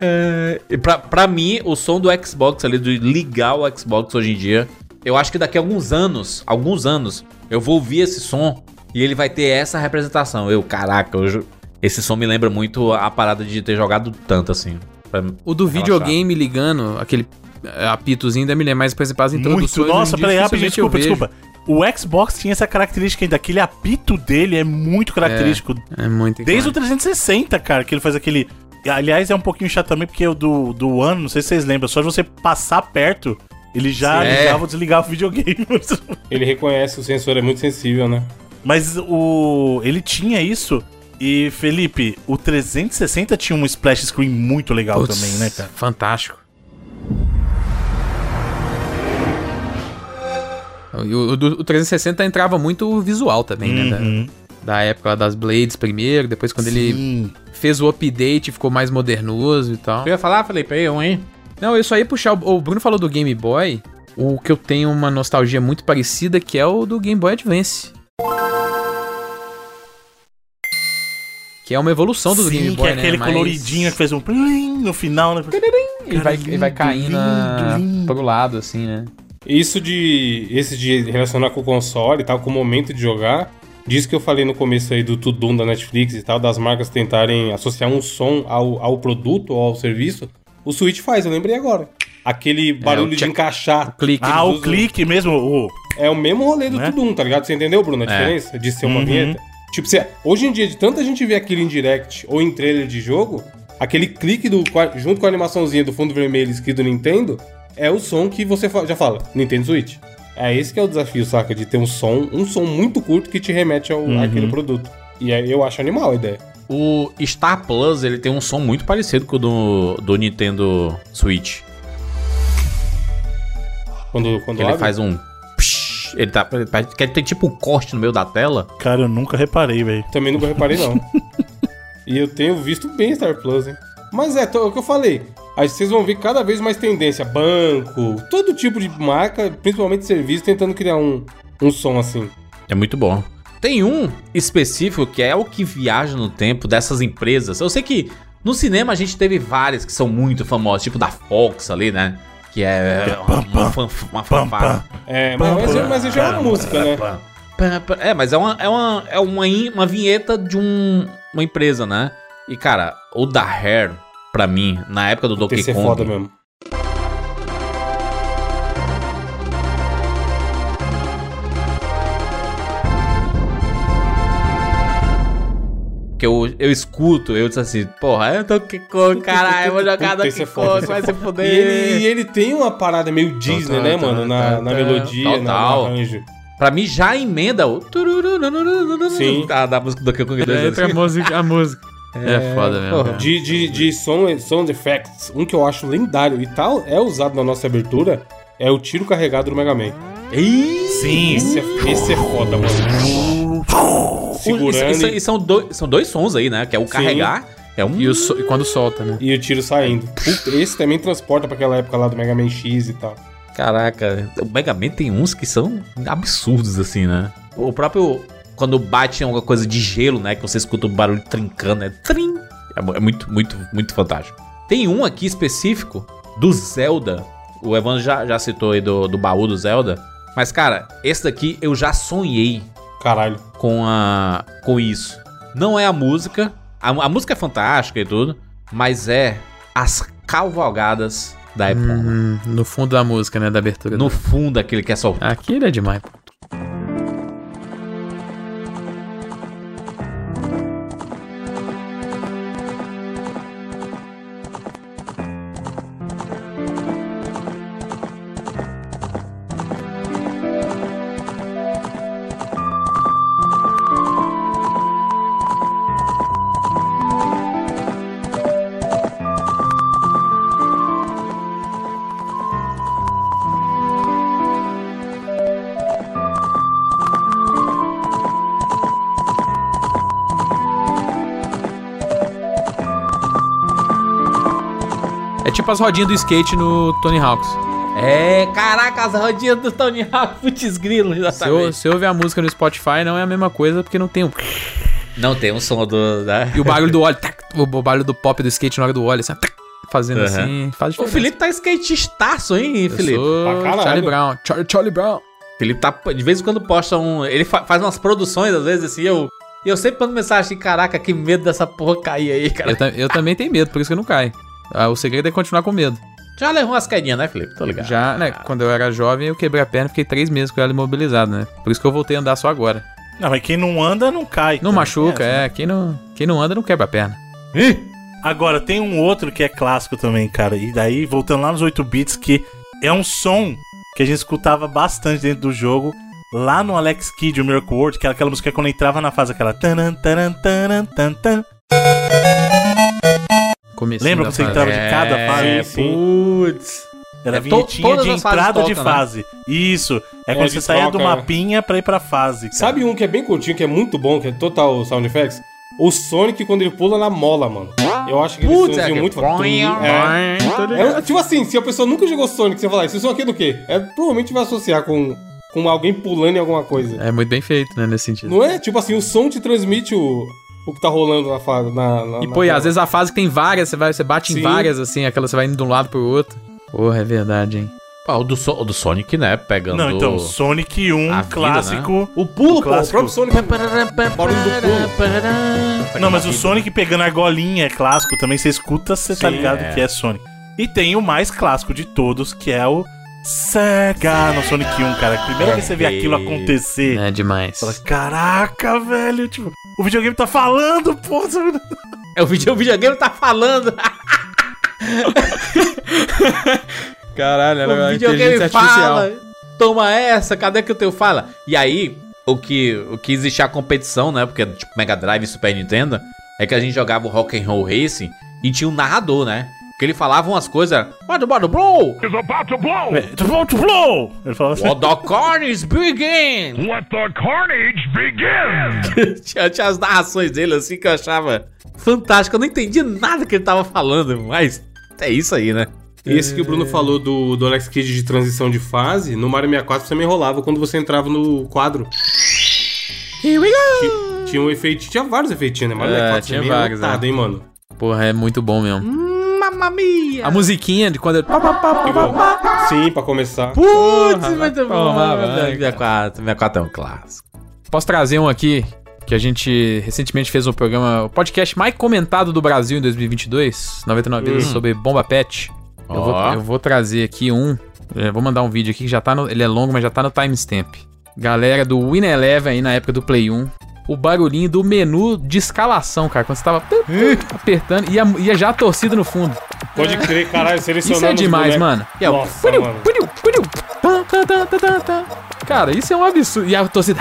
É, e pra, pra mim, o som do Xbox ali, de ligar o Xbox hoje em dia, eu acho que daqui a alguns anos, alguns anos, eu vou ouvir esse som e ele vai ter essa representação. Eu, caraca, eu, esse som me lembra muito a parada de ter jogado tanto assim. O do Relaxar. videogame ligando, aquele é, apitozinho ainda me lembra mais, por exemplo, as Muito. Nossa, peraí, rapidinho, desculpa, desculpa. O Xbox tinha essa característica ainda, aquele apito dele é muito característico. vejo. É muito Desde o icônico. 360, cara, que ele faz aquele. Aliás, é um pouquinho chato também, porque o do, do ano, não sei se vocês lembram, só de você passar perto, ele já Sim. ligava É. ou desligava o videogame. Ele reconhece, o sensor é muito sensível, né? Mas o. Ele tinha isso. E, Felipe, o 360 tinha um splash screen muito legal Putz, também, né, cara? Fantástico. E o, o o 360 entrava muito o visual também, né? Uhum. Da, da época lá das Blades primeiro, depois quando ele Sim. fez o update, ficou mais modernoso e tal. Eu ia falar, Felipe, aí, um aí. Não, eu só ia puxar. O, o Bruno falou do Game Boy. O que eu tenho uma nostalgia muito parecida, que é o do Game Boy Advance. Que é uma evolução do Sim, Game que Boy, é né? aquele Mas- coloridinho que fez um plim no final, né? E vai, e vai caindo lindo, na- lindo. pro lado, assim, né? Isso de. Esse de relacionar com o console e tal, com o momento de jogar. Disso que eu falei no começo aí do Tudum da Netflix e tal, das marcas tentarem associar um som ao, ao produto ou ao serviço. O Switch faz, eu lembrei agora. Aquele barulho o de encaixar. Clique. Ah, o usam- clique mesmo. O... É o mesmo rolê do Né? Tudum, tá ligado? Você entendeu, Bruno, a É. diferença de ser uma Uhum. vinheta? Tipo, você, hoje em dia, de tanta gente ver aquilo em direct ou em trailer de jogo, aquele clique do, junto com a animaçãozinha do fundo vermelho escrito Nintendo é o som que você fa- já fala, Nintendo Switch. É esse que é o desafio, saca? De ter um som, um som muito curto que te remete ao, Uhum. àquele produto. E aí eu acho animal a ideia. O Star Plus, ele tem um som muito parecido com o do, do Nintendo Switch. Quando, quando ele abre. faz um... psh, Ele tá... ele parece que ele tem tipo um corte no meio da tela. Cara, eu nunca reparei, velho. Também nunca reparei, não. e eu tenho visto bem Star Plus, hein? Mas é, é o que eu falei. Aí vocês vão ver cada vez mais tendência. Banco, todo tipo de marca, principalmente serviço, tentando criar um, um som assim. É muito bom. Tem um específico que é o que viaja no tempo dessas empresas. Eu sei que no cinema a gente teve várias que são muito famosas, tipo da Fox ali, né? Que é uma, uma, fan- uma fanfarra. É, mas, mas, mas já é uma música, né? É, mas é uma, é uma, é uma, uma vinheta de um, uma empresa, né? E, cara, o da Hair, pra mim, na época do Donkey Esse é Kong... foda mesmo. Que eu, eu escuto, eu disse assim, porra, é Donkey Kong, caralho, eu vou jogar Donkey Kong, vai se fuder. E ele, e ele tem uma parada meio Disney, né, mano? Na, na melodia, na- Total. no arranjo. Pra mim já emenda o... Sim. Da, da música do Donkey Kong 2. É, entre a música, a música. É, foda mesmo. porra. De, de, de sound, sound effects, um que eu acho lendário e tal, é usado na nossa abertura, é o tiro carregado do Mega Man. Sim. Esse é, esse é foda, mano. Segurando Isso, isso- e, e são, dois, são dois sons aí, né? Que é o carregar, é um... E, o so- e quando solta, né? e o tiro saindo. Puta, esse também transporta pra aquela época lá do Mega Man X e tal. Caraca, o Mega Man tem uns que são absurdos, assim, né? O próprio quando bate em alguma coisa de gelo, né? Que você escuta o barulho trincando, é trim. É, é muito, muito, muito fantástico. Tem um aqui específico do Zelda. O Evandro já, já citou aí do, do baú do Zelda. Mas, cara, esse daqui eu já sonhei Caralho. com, a, com isso. Não é a música. A, a música é fantástica e tudo. Mas é as cavalgadas da Epona. Hum, no fundo da música, né? Da abertura. No do... fundo, aquele que é só. Aquilo é demais, as rodinhas do skate no Tony Hawks. É, caraca, as rodinhas do Tony Hawk, putz grilo, Se, eu, exatamente. se eu ouvir a música no Spotify, não é a mesma coisa, porque não tem o... Não tem um som do. Da... E o barulho do óleo, tac, o barulho do pop do skate na hora do óleo, assim, tac, fazendo Aham. assim, faz O diferença. Felipe tá skatestaço, hein, Eu Felipe? sou Pra caralho. Charlie Brown. Char- Charlie Brown. Felipe tá. De vez em quando posta um. Ele fa- faz umas produções, às vezes, assim, eu. E eu sempre mando mensagem assim, caraca, que medo dessa porra cair aí, cara. Eu, ta- eu também tenho medo, por isso que eu não caio. Ah, o segredo é continuar com medo. Já levou umas caidinhas, né, Felipe? Tô ligado. Já, né, quando eu era jovem, eu quebrei a perna e fiquei três meses com ela imobilizada, né? Por isso que eu voltei a andar só agora. Não, mas quem não anda não cai. Não machuca, É, é. Quem não, quem não anda não quebra a perna. Agora, tem um outro que é clássico também, cara. E daí, voltando lá nos 8 bits, que é um som que a gente escutava bastante dentro do jogo. Lá no Alex Kidd, o Miracle World, que era aquela música que quando entrava na fase, aquela. tanan, tanan, tanan, tan, tan. Comecinho Lembra que você fase. entrava de cada fase? É, putz. Era É, to- vinhetinha todas de entrada de tocam, né? fase. Isso. É, É, quando de você saía do troca, é. mapinha pra ir pra fase. cara. Sabe um que é bem curtinho, que é muito bom, que é total sound effects? O Sonic quando ele pula na mola, mano. Eu acho que ele Putz, sonzinho é muito que- É. É, tipo assim, se a pessoa nunca jogou Sonic, você falar, esse som aqui é do quê? É, provavelmente vai associar com, com alguém pulando em alguma coisa. É muito bem feito, né, nesse sentido. Não é? Tipo assim, o som te transmite o, o que tá rolando na fase. Na, na, E, na pô, e tela. às vezes a fase que tem várias, você, vai, você bate em Sim. várias, assim, aquela você vai indo de um lado pro outro. Porra, é verdade, hein? Pô, o, do, So- o do Sonic, né? Pegando. Não, então, Sonic 1 A vida, clássico. O pulo, O pô, o clássico. próprio Sonic. Barulho do pulo. Não, mas o Sonic pegando a argolinha é clássico também. Você escuta, você tá ligado é. que é Sonic. E tem o mais clássico de todos, que é o Sega no Sonic 1, cara. Primeira vez que você vê aquilo acontecer, É demais. fala, caraca, velho, tipo, o videogame tá falando, pô. você- É, o, video, o videogame tá falando. Caralho, o videogame fala. Toma essa, cadê que o teu fala? E aí, o que, o que existia a competição, né? Porque, tipo, Mega Drive e Super Nintendo, é que a gente jogava o Rock and Roll Racing e tinha um narrador, né? Que ele falava umas coisas. Bado, bado, bro! is about to blow. É, to blow, to blow! Ele falava assim. What the carnage begin! Let the carnage begin. tinha, tinha as narrações dele assim que eu achava fantástico. Eu não entendi nada que ele tava falando, mas é isso aí, né? Esse que o Bruno falou do, do Alex Kidd de transição de fase, no Mario 64 você também rolava quando você entrava no quadro. Here we go! Tinha, tinha um efeito, tinha vários efeitinhos, né? Mario É, 64 tinha também é vários, lotado, é. hein, mano? Porra, é muito bom mesmo. Mamma mia! A musiquinha de quando ele... Sim, pra começar. Putz, Porra, muito vai bom! tomar banho, 64, 64 é um clássico. Posso trazer um aqui que a gente recentemente fez um programa, o podcast mais comentado do Brasil em 2022, 99 vezes sobre Bomba Pet. Eu, vou, eu vou trazer aqui um, eu vou mandar um vídeo aqui que já tá no, ele é longo, mas já tá no timestamp. Galera do Win Eleven aí na época do Play 1, o barulhinho do menu de escalação, cara, quando você tava apertando, ia, ia já a torcida no fundo. Pode crer, caralho, selecionando Isso é demais, mano. E é o Nossa, puriu, mano. Cara, isso é um absurdo. E a torcida.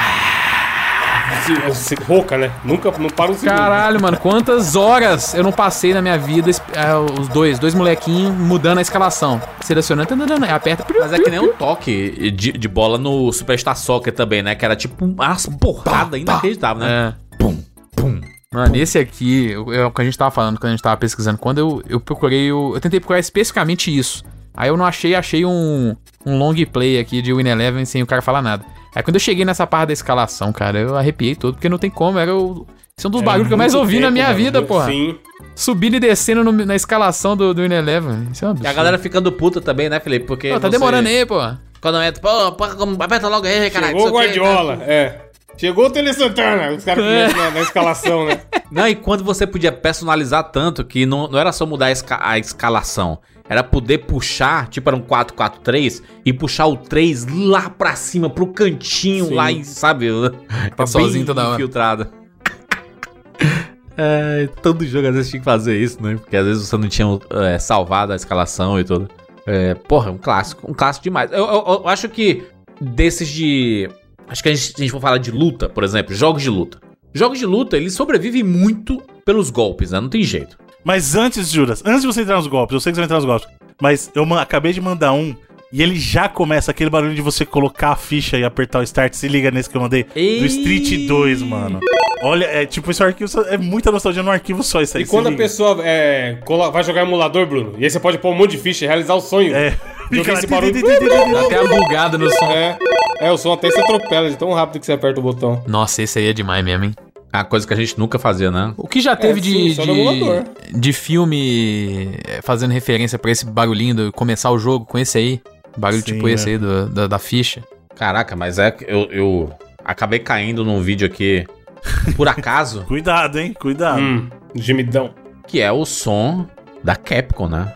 Rouca, né? Nunca, não para um segundo. Caralho, mano, quantas horas eu não passei na minha vida, é, os dois, dois molequinhos mudando a escalação. Selecionando, aí aperta. Mas é que nem um toque de, de bola no Superstar Soccer também, né? Que era tipo uma porrada inacreditável, né? É. Pum, pum. Mano, esse aqui, eu- é o que a gente tava falando quando a gente tava pesquisando. Quando eu, eu procurei, o- eu tentei procurar especificamente isso. Aí eu não achei, achei um, um long play aqui de Win Eleven sem o cara falar nada. Aí quando eu cheguei nessa parte da escalação, cara, eu arrepiei todo, porque não tem como, era o... Esse é um dos barulhos que eu mais ouvi na tempo, minha mano, vida, muito- porra. Sim. Subindo e descendo no- na escalação do, do Eleven. Isso é um E absurdo. a galera ficando puta também, né, Felipe? Porque. Pô, tá você- demorando aí, porra. Quando entra, pô, pô, aperta logo aí, caralho. Chegou o Guardiola, é. Chegou o Tele Santana, os caras começam na, na escalação, né? Não, e quando você podia personalizar tanto que não, não era só mudar a, esca- a escalação, era poder puxar, tipo era um 4-4-3, e puxar o 3 lá pra cima, pro cantinho, Sim. lá em, sabe? Tá sozinho toda hora. infiltrado. É, todo jogo às vezes tinha que fazer isso, né? Porque às vezes você não tinha é, salvado a escalação e tudo. É, porra, um clássico, um clássico demais. Eu, eu- eu acho que desses de. Acho que a gente, a gente for falar de luta, por exemplo, jogos de luta. Jogos de luta, eles sobrevivem muito pelos golpes, né? Não tem jeito. Mas antes, Juras, antes de você entrar nos golpes, eu sei que você vai entrar nos golpes, mas eu acabei de mandar um e ele já começa aquele barulho de você colocar a ficha e apertar o start. Se liga nesse que eu mandei. Ei. Do Street 2, mano. Olha, é tipo, esse arquivo só- é muita nostalgia num arquivo só isso aí. E quando a liga. pessoa é, vai jogar emulador, Bruno, e aí você pode pôr um monte de ficha e realizar o sonho. É. Fica esse barulho. Dá até a bugada no som. É, é, o som até se atropela de tão rápido que você aperta o botão. Nossa, esse aí é demais mesmo, hein? É uma coisa que a gente nunca fazia, né? O que já teve É, sim, de, de, de filme é, fazendo referência pra esse barulhinho do começar o jogo com esse aí? Barulho Sim, tipo é. esse aí do- da, da ficha. Caraca, mas é que eu, eu acabei caindo num vídeo aqui, por acaso, Cuidado, hein? Cuidado. Hum, gemidão. que é o som da Capcom, né?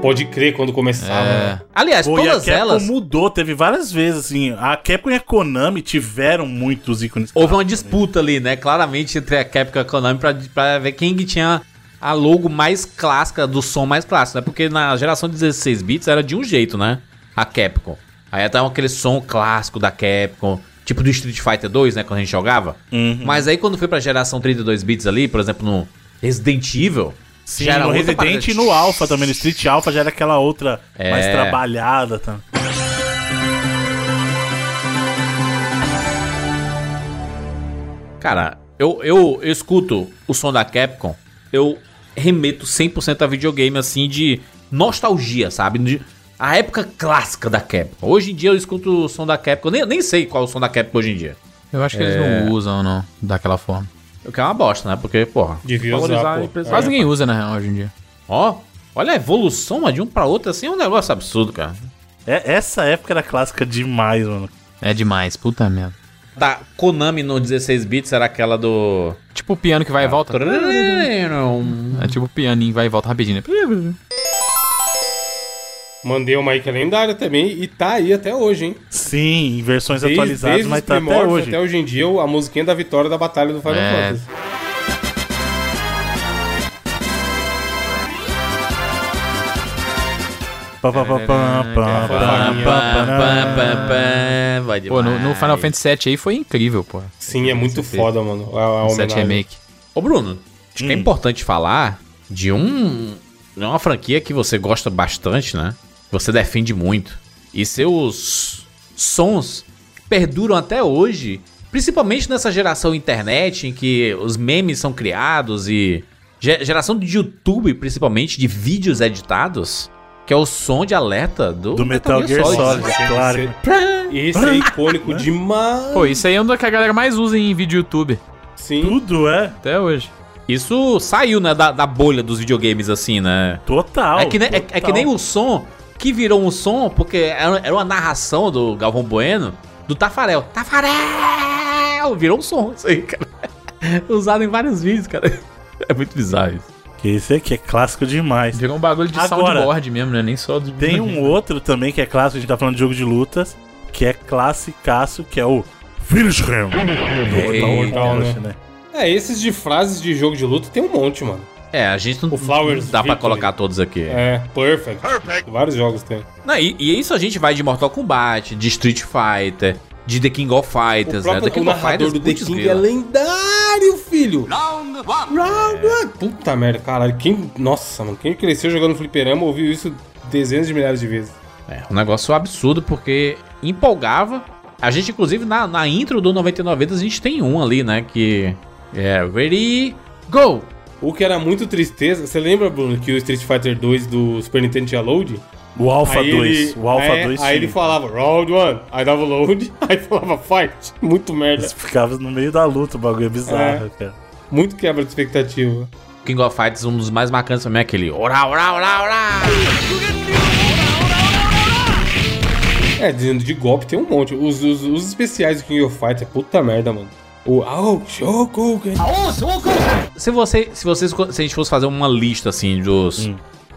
Pode crer quando começava. É. né? Aliás, Pô, e a todas Capcom elas. mudou, teve várias vezes, assim. A Capcom e a Konami tiveram muitos ícones. Houve uma disputa ali, né? Claramente entre a Capcom e a Konami pra, pra ver quem que tinha a logo mais clássica, do som mais clássico, né? Porque na geração de 16 bits era de um jeito, né? A Capcom. Aí tava aquele som clássico da Capcom, tipo do Street Fighter 2, né? Quando a gente jogava. Uhum. Mas aí quando foi pra geração 32 bits ali, por exemplo, no Resident Evil, Sim, já era no Resident e no Alpha também, no Street Alpha já era aquela outra É. mais trabalhada. Tá? Cara, eu, eu, eu escuto o som da Capcom, eu remeto 100% a videogame, assim, de nostalgia, sabe? De, a época clássica da Capcom. Hoje em dia eu escuto o som da Capcom, nem, nem sei qual é o som da Capcom hoje em dia. Eu acho que eles não usam, não, daquela forma. O que é uma bosta, né? Porque, porra, Devia valorizar usar, a pô. empresa. Quase ninguém usa, na real, hoje em dia. Ó, olha a evolução mano, de um pra outro, assim, é um negócio absurdo, cara. É, essa época era clássica demais, mano. É demais, puta merda. Da Konami no 16 bits era aquela do... Tipo o piano que vai e volta. É É tipo o pianinho que vai e volta rapidinho. né? Mandei uma aí que é lendária também e tá aí até hoje, hein? Sim, em versões Desde, atualizadas, desde mas tá até hoje. até hoje em dia, a musiquinha da vitória da batalha do Final É. Fantasy. Pô, no, no Final Fantasy VII aí foi incrível, pô. Sim, é muito foda, mano. A, a O 7 homenagem. Remake. Ô Bruno, acho que é importante falar de um. De uma franquia que você gosta bastante, né? Você defende muito. E seus sons perduram até hoje. Principalmente nessa geração internet em que os memes são criados e. ge- Geração de YouTube, principalmente, de vídeos editados. Que é o som de alerta do, Do Metal Gear Solid, claro. Esse é icônico demais. Pô, isso aí é um do que a galera mais usa em vídeo YouTube. Sim. Tudo é Até hoje. Isso saiu, né, da, da bolha dos videogames, assim, né? total. É que, nem, é, é total. que nem o som que virou um som, porque era, uma narração do Galvão Bueno do Tafarel. Tafarel! Virou um som, isso aí, cara. Usado em vários vídeos, cara. É muito bizarro isso. Que esse aqui é clássico demais. Virou um bagulho de Agora, soundboard mesmo, né? Nem só do. Tem um outro também que é clássico, a gente tá falando de jogo de lutas, que é classicaço, que é o Finish Him. Né? né? É, esses de frases de jogo de luta tem um monte, mano. É, a gente não O Flowers não dá pra Victory. colocar todos aqui. É, perfect. Vários jogos tem. Não, e, e isso a gente vai de Mortal Kombat, de Street Fighter, de The King of O Fighters, né? próprio The o King of narrador Fighters, do The King grila. é lendário, filho. Round one. Puta merda, caralho. Quem, nossa, mano. Quem cresceu jogando fliperama ouviu isso dezenas de milhares de vezes. É, um negócio absurdo porque empolgava. A gente, inclusive, na, na intro do 99 Vidas, a gente tem um ali, né? Que é Ready, Go! O que era muito tristeza. Você lembra, Bruno, que o Street Fighter 2 do Super Nintendo tinha load? O Alpha Aí 2. ele- O Alpha é, 2 Aí ele tinha. falava round 1, aí dava load, aí falava fight. Muito merda. Ficava no meio da luta, o bagulho é bizarro, cara. Muito quebra de expectativa. King of Fighters, um dos mais marcantes também é aquele ora, ora, ora, ora. É, dizendo de golpe tem um monte. Os, os, os especiais do King of Fighters é puta merda, mano. O Ao Shokugen. Se você, se vocês, se a gente fosse fazer uma lista assim dos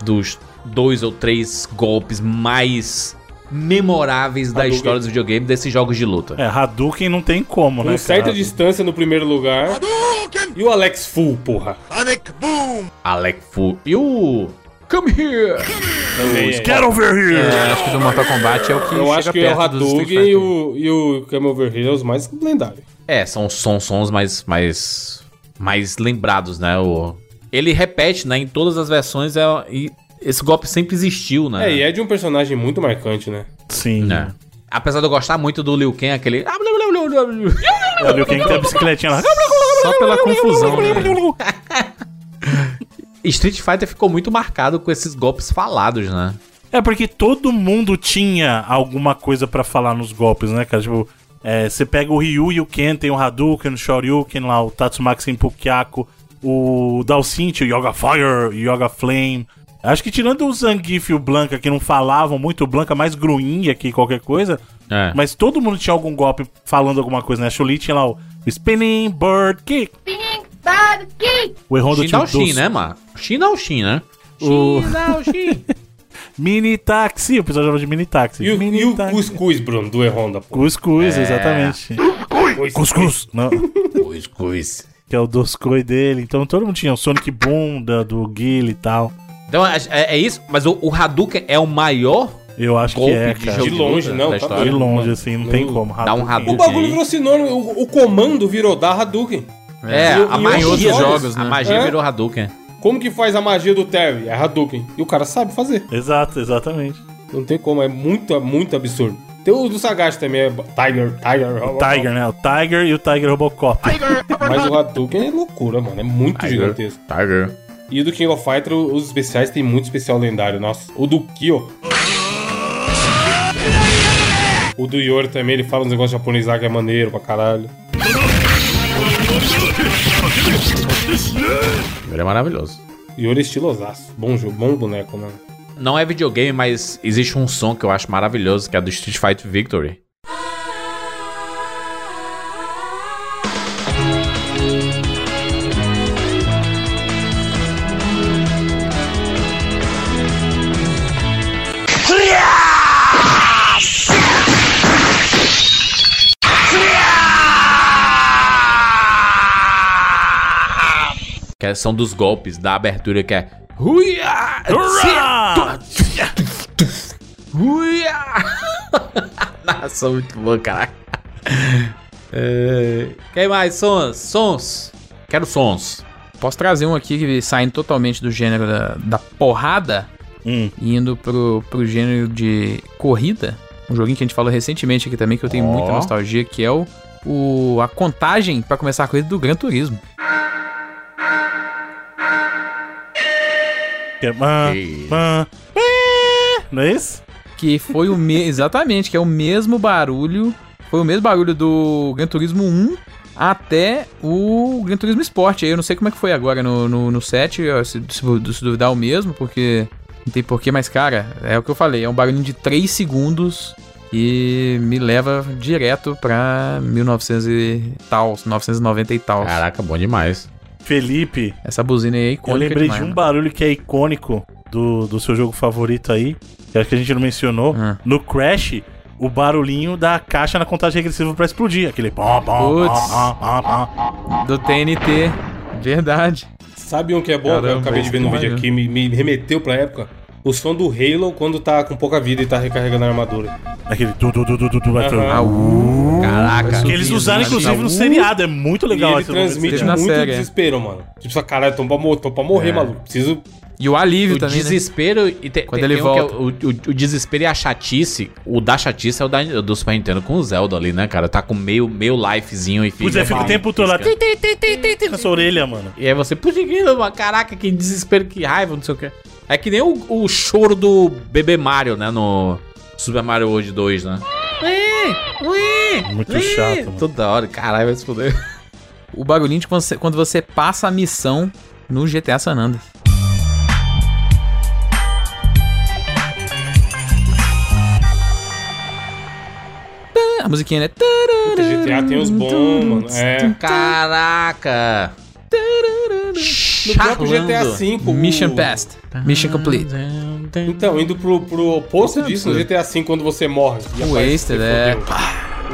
dos dois ou três golpes mais memoráveis da Hadouken. história dos videogames desses jogos de luta. É, Hadouken não tem como, né? Com certa cara? distância no primeiro lugar. E o Alex Full, porra. Alec Fu e o Come here. Também é. Get over here! É, acho que do Mortal Kombat é o que Eu chega acho que é o Hadouken e o, e o Come Over Here os mais lendários. É, são, são sons mais mais mais lembrados, né? O ele repete, né, em todas as versões é, e esse golpe sempre existiu, né? É, e é de um personagem muito marcante, né? Sim. né? Apesar de eu gostar muito do Liu Kang, aquele É o Liu Kang tem a bicicletinha lá. Só pela confusão, né? Street Fighter ficou muito marcado com esses golpes falados, né? É porque todo mundo tinha alguma coisa pra falar nos golpes, né, cara? Tipo, é, você pega o Ryu e o Ken, tem o Hadouken, o Shoryuken lá, o Tatsumaki Senpukyaku, o Dalcinte, o Yoga Fire, o Yoga Flame. Acho que tirando o Zangief e o Blanca, que não falavam muito, o Blanca mais gruinha que qualquer coisa, É. mas todo mundo tinha algum golpe falando alguma coisa, né? A Chun-Li tinha lá o Spinning Bird Kick. O Erronda Shin tinha dá o o Shin, né, mano? Shin dá o Shin, né? O- Shin dá o Shin. Mini Taxi, o pessoal chama de Mini Taxi. E o, mini e o Taxi. Cuscuz, Bruno, do Erronda, pô. Cuscuz, exatamente. Cuscuz. Não, Cus, cus. que é o Doscoi dele. Então todo mundo tinha o Sonic Boom da, do Guile e tal. Então é, é- é isso, mas o, o Hadouken é o maior Eu acho golpe que é, de cara. De longe, não, da tá. De longe, assim, não Não- tem como. Dá um O Hadouken. bagulho aí. virou sinônimo, o, o comando virou da Hadouken. É, E- a e magia, outros jogos, a né? magia É. virou Hadouken. Como que faz a magia do Terry? É Hadouken. E o cara sabe fazer. Exato, exatamente. Não tem como, é muito, muito absurdo. Tem o do Sagat também, é Tiger, Tiger. O Tiger, né? O Tiger e o Tiger Robocop. Mas o Hadouken é loucura, mano. É muito gigantesco. Tiger. E o do King of Fighter, os especiais tem muito especial lendário. Nossa, o do Kyo. O do Yori também, ele fala uns negócios japoneses lá que é maneiro pra caralho. Ele é maravilhoso. Yori é estilosaço. Bom jogo, bom boneco, mano. Não é videogame, mas existe um som que eu acho maravilhoso, que é do Street Fighter Victory. Que é- são dos golpes da abertura que é. Nossa, muito bom, caraca. É... Quem mais? Sons? Sons? Quero sons. Posso trazer um aqui que saindo totalmente do gênero da, da porrada Hum. e indo pro, pro gênero de corrida. Um joguinho que a gente falou recentemente aqui também, que eu tenho Ó. muita nostalgia, que é o, o a contagem pra começar a corrida do Gran Turismo. Que é... Pã, pé. Não é isso? Que foi o mesmo. Exatamente, que é o mesmo barulho. Foi o mesmo barulho do Gran Turismo 1 até o Gran Turismo Sport. Aí eu não sei como é que foi agora no, no, no 7, ó, se, se, se duvidar o mesmo, porque não tem porquê, mas cara, é o que eu falei, é um barulhinho de 3 segundos e me leva direto pra 1900 e tal, 990 e tal. Caraca, bom demais. Felipe, Essa buzina aí é eu icônica lembrei demais, de um mano. barulho que é icônico do, do seu jogo favorito aí, que acho que a gente não mencionou. Hum. No Crash, o barulhinho da caixa na contagem regressiva pra explodir. Aquele pom, pom, Putz. pom, pom, pom, pom. Do TNT, verdade. Sabe um que é bom, que eu Caramba, acabei de ver no vídeo aqui, me, me remeteu pra época? O som do Halo quando tá com pouca vida e tá recarregando a armadura. Aquele tu, tu, tu, tu, tu, tu, vai Aham. Ah, uh, Caraca. Que eles usaram, inclusive, no Uh, seriado. É muito E legal ele esse momento transmite muito série, é. desespero, mano. Tipo, caralho, tô pra, tô pra morrer, É. maluco. Preciso E o alívio O também, né? desespero e te- Quando tem- ele tem um que é volta. o, o- o desespero e a chatice. O da chatice é o da, do Super Nintendo com o Zelda ali, né, cara? Tá com meio, meio lifezinho e Pois é, fica o tempo todo lá. pisca. Tem, tem, tem, tem, tem, na sua orelha, mano. E aí você, puxa, que- caraca, que desespero, que raiva, não sei o que. É que nem o, o choro do bebê Mario, né, no Super Mario World 2, né? Muito chato, mano. Toda hora, caralho, vai se fuder. O bagulhinho de quando você, quando você passa a missão no GTA San Andreas. A musiquinha, né? Puta, GTA tem os bons, mano. É. Caraca! No próprio GTA V. o- Mission passed. Mission complete. Então, indo pro, pro oposto disso, no GTA V, quando você morre. O Wasted, é.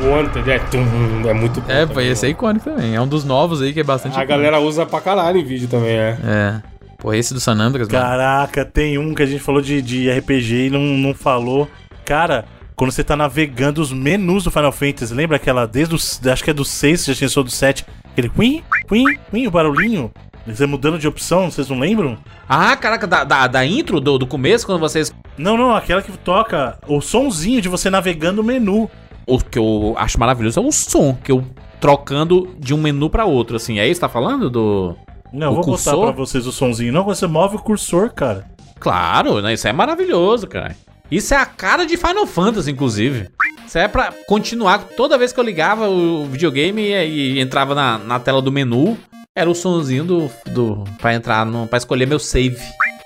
O Wanted, é. tum, é muito bom. É, pô, também, esse é mano. icônico também. É um dos novos aí que é bastante A icônico. galera usa pra caralho em vídeo também, é. É. Pô, esse do San Andreas, mano. Caraca, tem um que a gente falou de, de RPG e não, não falou. Cara, quando você tá navegando os menus do Final Fantasy, lembra aquela, desde o, acho que é do 6, já tinha só do 7, aquele quim, quim, quim, o barulhinho? Você mudando de opção, vocês não lembram? Ah, caraca, da, da, da intro, do, do começo, quando vocês. Não, não, aquela que toca o sonzinho de você navegando o menu. O que eu acho maravilhoso é o som, que eu trocando de um menu pra outro, assim. É isso que tá falando? Do. Não, O vou cursor? botar pra vocês o sonzinho. Não, você move o cursor, cara. Claro, né? Isso é maravilhoso, cara. Isso é a cara de Final Fantasy, inclusive. Isso é pra continuar. Toda vez que eu ligava o videogame e, e entrava na, na tela do menu, era o sonzinho do. do pra entrar no. pra escolher meu save.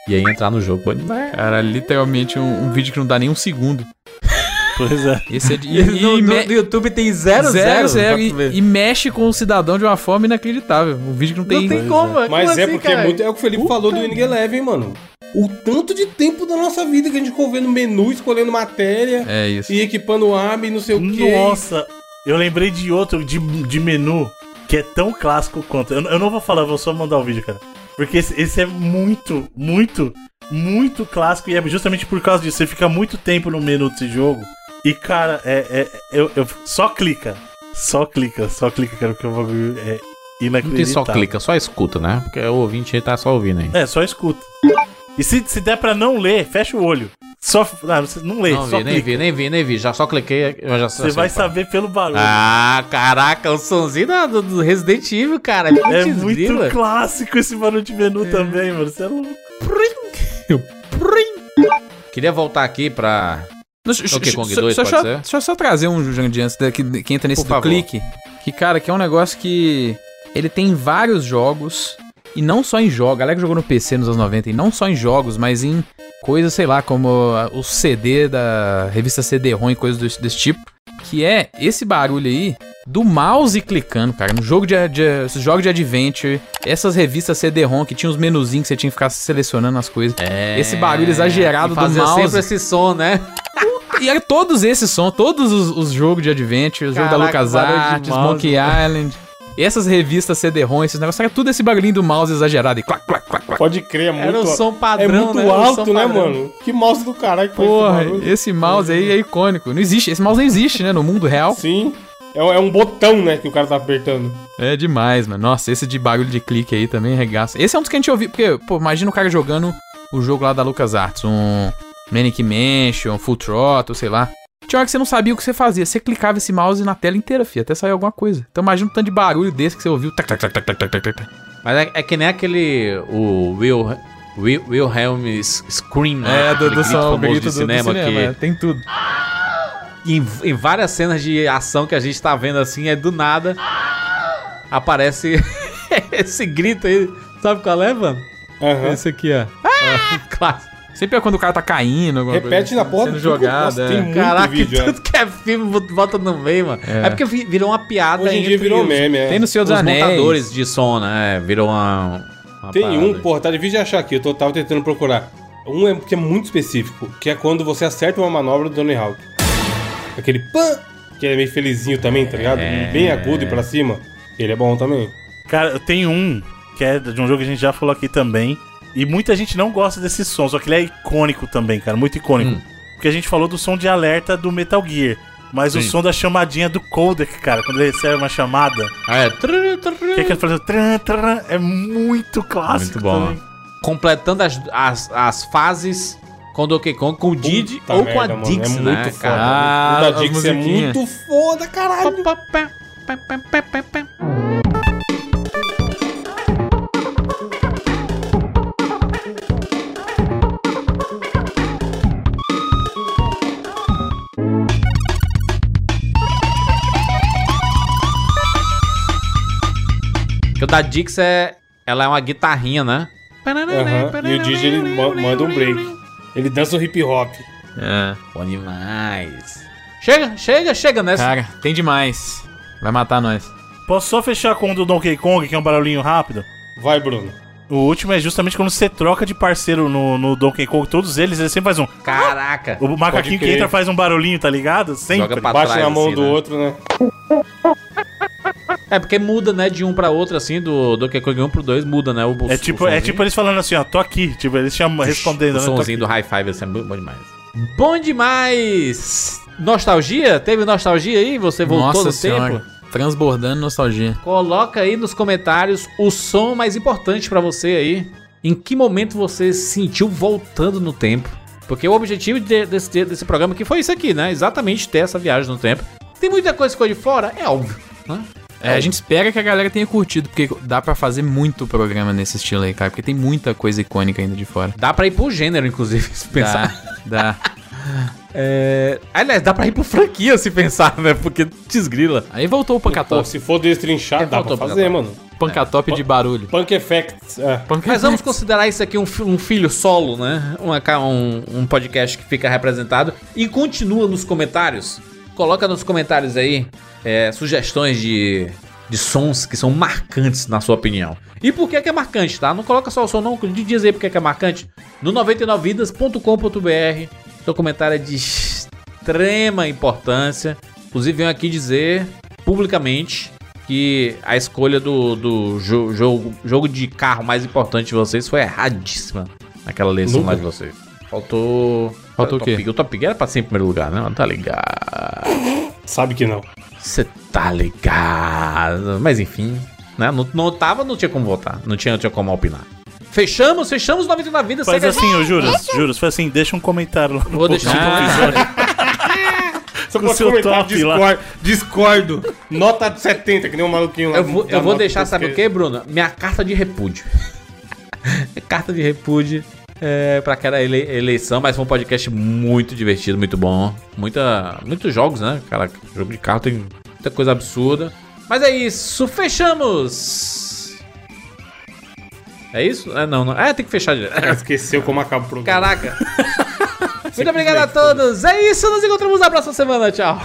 E aí entrar no jogo. Bom demais. Cara, literalmente um, um vídeo que não dá nem um segundo. Pois é. Esse é de. E, no, no- me- no YouTube tem zero, zero, zero. zero, e, e mexe com o cidadão de uma forma inacreditável. Um vídeo que não tem. não tem como, Mas como é assim, porque cara? é muito. É o que o Felipe falou do Winning Eleven, mano. O tanto de tempo da nossa vida que a gente ficou vendo menu, escolhendo matéria É isso. e equipando arma e não sei o quê. Nossa, eu lembrei de outro, de, de menu, que é tão clássico quanto. Eu, eu não vou falar, vou só mandar o vídeo, cara. Porque esse, esse é muito, muito, muito clássico e é justamente por causa disso. Você fica muito tempo no menu desse jogo e, cara, é, é, eu, eu- só clica. Só clica, só clica, cara, porque o bagulho é Não inacreditável. tem só clica, só escuta, né? Porque o ouvinte aí tá só ouvindo aí. É, só escuta. E se, se der pra não ler, fecha o olho. Só. Ah, não lê, Não só vi, nem clica. vi, nem vi, nem vi. Já só cliquei, eu já Você vai saber pelo barulho. Ah, caraca, o sonzinho da- do, do Resident Evil, cara. É Putz, muito grila. clássico esse barulho de menu também, mano. Você é louco. Queria voltar aqui pra. Donkey Kong só- 2 só- pode só- ser? Deixa eu só trazer um Jandir antes que, que entra nesse clique. Que, cara, que é um negócio que. Ele tem vários jogos. E não só em jogos. A galera que jogou no PC nos anos 90. E não só em jogos, mas em coisas, sei lá, como ah, o CD da revista CD-ROM e coisas desse, desse tipo. Que é esse barulho aí do mouse clicando, cara. No jogo de, de jogos de adventure, essas revistas CD-ROM que tinha os menuzinhos que você tinha que ficar selecionando as coisas. É, Esse barulho exagerado do mouse. sempre esse som, né? E era todos esses sons, todos os, os jogos de Adventure, o jogo da LucasArts. Monkey Island, essas revistas CD-ROM, esses negócios, era tudo esse barulhinho do mouse exagerado e clac, clac, clac, clac. Pode crer, é muito. Era o som é padrão, muito né? Alto, né, mano? Que mouse do caralho que Porra, esse mouse aí é icônico. Não existe, esse mouse não existe, né, no mundo real. Sim. É, um- é um botão, né, que o cara tá apertando. É demais, mano. Nossa, esse de barulho de clique aí também regaça. Esse é um dos que a gente ouviu, porque, pô, imagina o cara jogando o jogo lá da LucasArts, um Manic Mansion, Full Throttle, sei lá. Tinha hora que você não sabia o que você fazia. Você clicava esse mouse na tela inteira, filho, até sair alguma coisa. Então imagina um tanto de barulho desse que você ouviu. Tac, tac, tac, tac, tac, tac, tac, tac. Mas é, é que nem aquele. O Will. Will Wilhelm Scream, né? É, do, Aquele do grito som, grito de do, cinema, do cinema, que é, tem tudo. em, em várias cenas de ação que a gente tá vendo assim, é do nada aparece esse grito aí. Sabe qual é, mano? Aham. Esse aqui, ó. Ah, clássico. Sempre é quando o cara tá caindo, alguma Repete coisa, na porta sendo do jogo. jogada. Nossa, é. tem Caraca, vídeo, é. tudo que é filme bota no meio, mano. É, É. porque vi- virou uma piada Hoje em dia virou os, meme, é. Tem no Senhor os dos Anéis. montadores de som, né? Virou uma. uma Tem parada. um, porra, tá difícil de achar aqui, eu tô, tava tentando procurar. Um é que é muito específico, que é quando você acerta uma manobra do Tony Hawk. Aquele pã, que é meio felizinho também, tá ligado? Bem agudo e pra cima. Ele é bom também. Cara, eu tenho um que é de um jogo que a gente já falou aqui também. E muita gente não gosta desse som, só que ele é icônico também, cara, muito icônico. Hum. Porque a gente falou do som de alerta do Metal Gear. Mas o Sim. som da chamadinha do codec, cara, quando ele recebe uma chamada. Ah, é. Que é fazendo tran, tran, é muito clássico Muito bom. também. completando as, as, as fases com o Donkey Kong, com o Didi Puta ou com a merda, mano, Dix, é né, muito foda. cara? Ah, o da Dix é muito foda, caralho. Porque o da Dix é. Ela é uma guitarrinha, né? Aham, E o Didi ele ma- manda um break. Ele dança o hip hop. É. Bom demais. Chega, chega, chega nessa. Cara, tem demais. Vai matar nós. Posso só fechar com o do Donkey Kong, que é um barulhinho rápido? Vai, Bruno. O último é justamente quando você troca de parceiro no, no Donkey Kong. Todos eles, ele sempre faz um. Caraca. O macaquinho que entra faz um barulhinho, tá ligado? Sempre. Joga pra Bate trás, na mão assim, do né? outro, né? É, porque muda, né, de um pra outro, assim, do Donkey Kong 1 pro 2, muda, né? O, o É tipo, é sonzinho. tipo eles falando assim, ó, tô aqui. Tipo, eles chamam, respondendo, O né? somzinho do high five, assim, é bom demais. Bom demais! Nostalgia? Teve nostalgia aí? Você voltou Nossa no senhora. tempo? Transbordando nostalgia. Coloca aí nos comentários o som mais importante pra você aí. Em que momento você se sentiu voltando no tempo? Porque o objetivo de- desse, desse programa aqui foi isso aqui, né? Exatamente ter essa viagem no tempo. Tem muita coisa que ficou de fora? É óbvio, né? É, a gente espera que a galera tenha curtido, porque dá pra fazer muito programa nesse estilo aí, cara. Porque tem muita coisa icônica ainda de fora. Dá pra ir pro gênero, inclusive, se pensar. Dá, dá. É... Aliás, dá pra ir pro franquia se pensar, né? Porque desgrila. Aí voltou o Pancatop. se for destrinchar, É, dá pra fazer, mano. Pancatop de barulho. Punk Effects. É. Mas vamos considerar isso aqui um, um filho solo, né? Ca- um, um podcast que fica representado. E continua nos comentários. Coloca nos comentários aí é, sugestões de, de sons que são marcantes, na sua opinião. E por que, que é marcante, tá? Não coloca só o som, não. Diz aí por que, que é marcante. No 99vidas.com.br. Seu comentário é de extrema importância. Inclusive, venho aqui dizer publicamente que a escolha do, do jo- jogo, jogo de carro mais importante de vocês foi erradíssima naquela eleição Nunca. lá de vocês. Faltou. Faltou o Top quê? Gear. O Top Gear era pra ser em primeiro lugar, né? Mas Tá ligado. Sabe que não. Você tá ligado. Mas enfim, né? Não, não tava, não tinha como votar. Não tinha, não tinha como opinar. Fechamos, fechamos 99 vidas. Faz segue- assim, ô Juras, Juras, faz assim, deixa um comentário lá no Vou deixar um. Você Com seu comentar top lá. discord, discordo. Nota de 70, que nem um maluquinho lá. Eu vou, eu vou deixar, sabe o que, Bruno? Minha carta de repúdio. carta de repúdio é, pra aquela ele- eleição, mas foi um podcast muito divertido, muito bom. Muita, muitos jogos, né? Cara, jogo de carro tem muita coisa absurda. Mas é isso, fechamos! É isso? É, não, não. É, tem que fechar direto. Esqueceu como acaba o programa. Caraca! Muito obrigado a todos! É isso, nos encontramos na próxima semana. Tchau!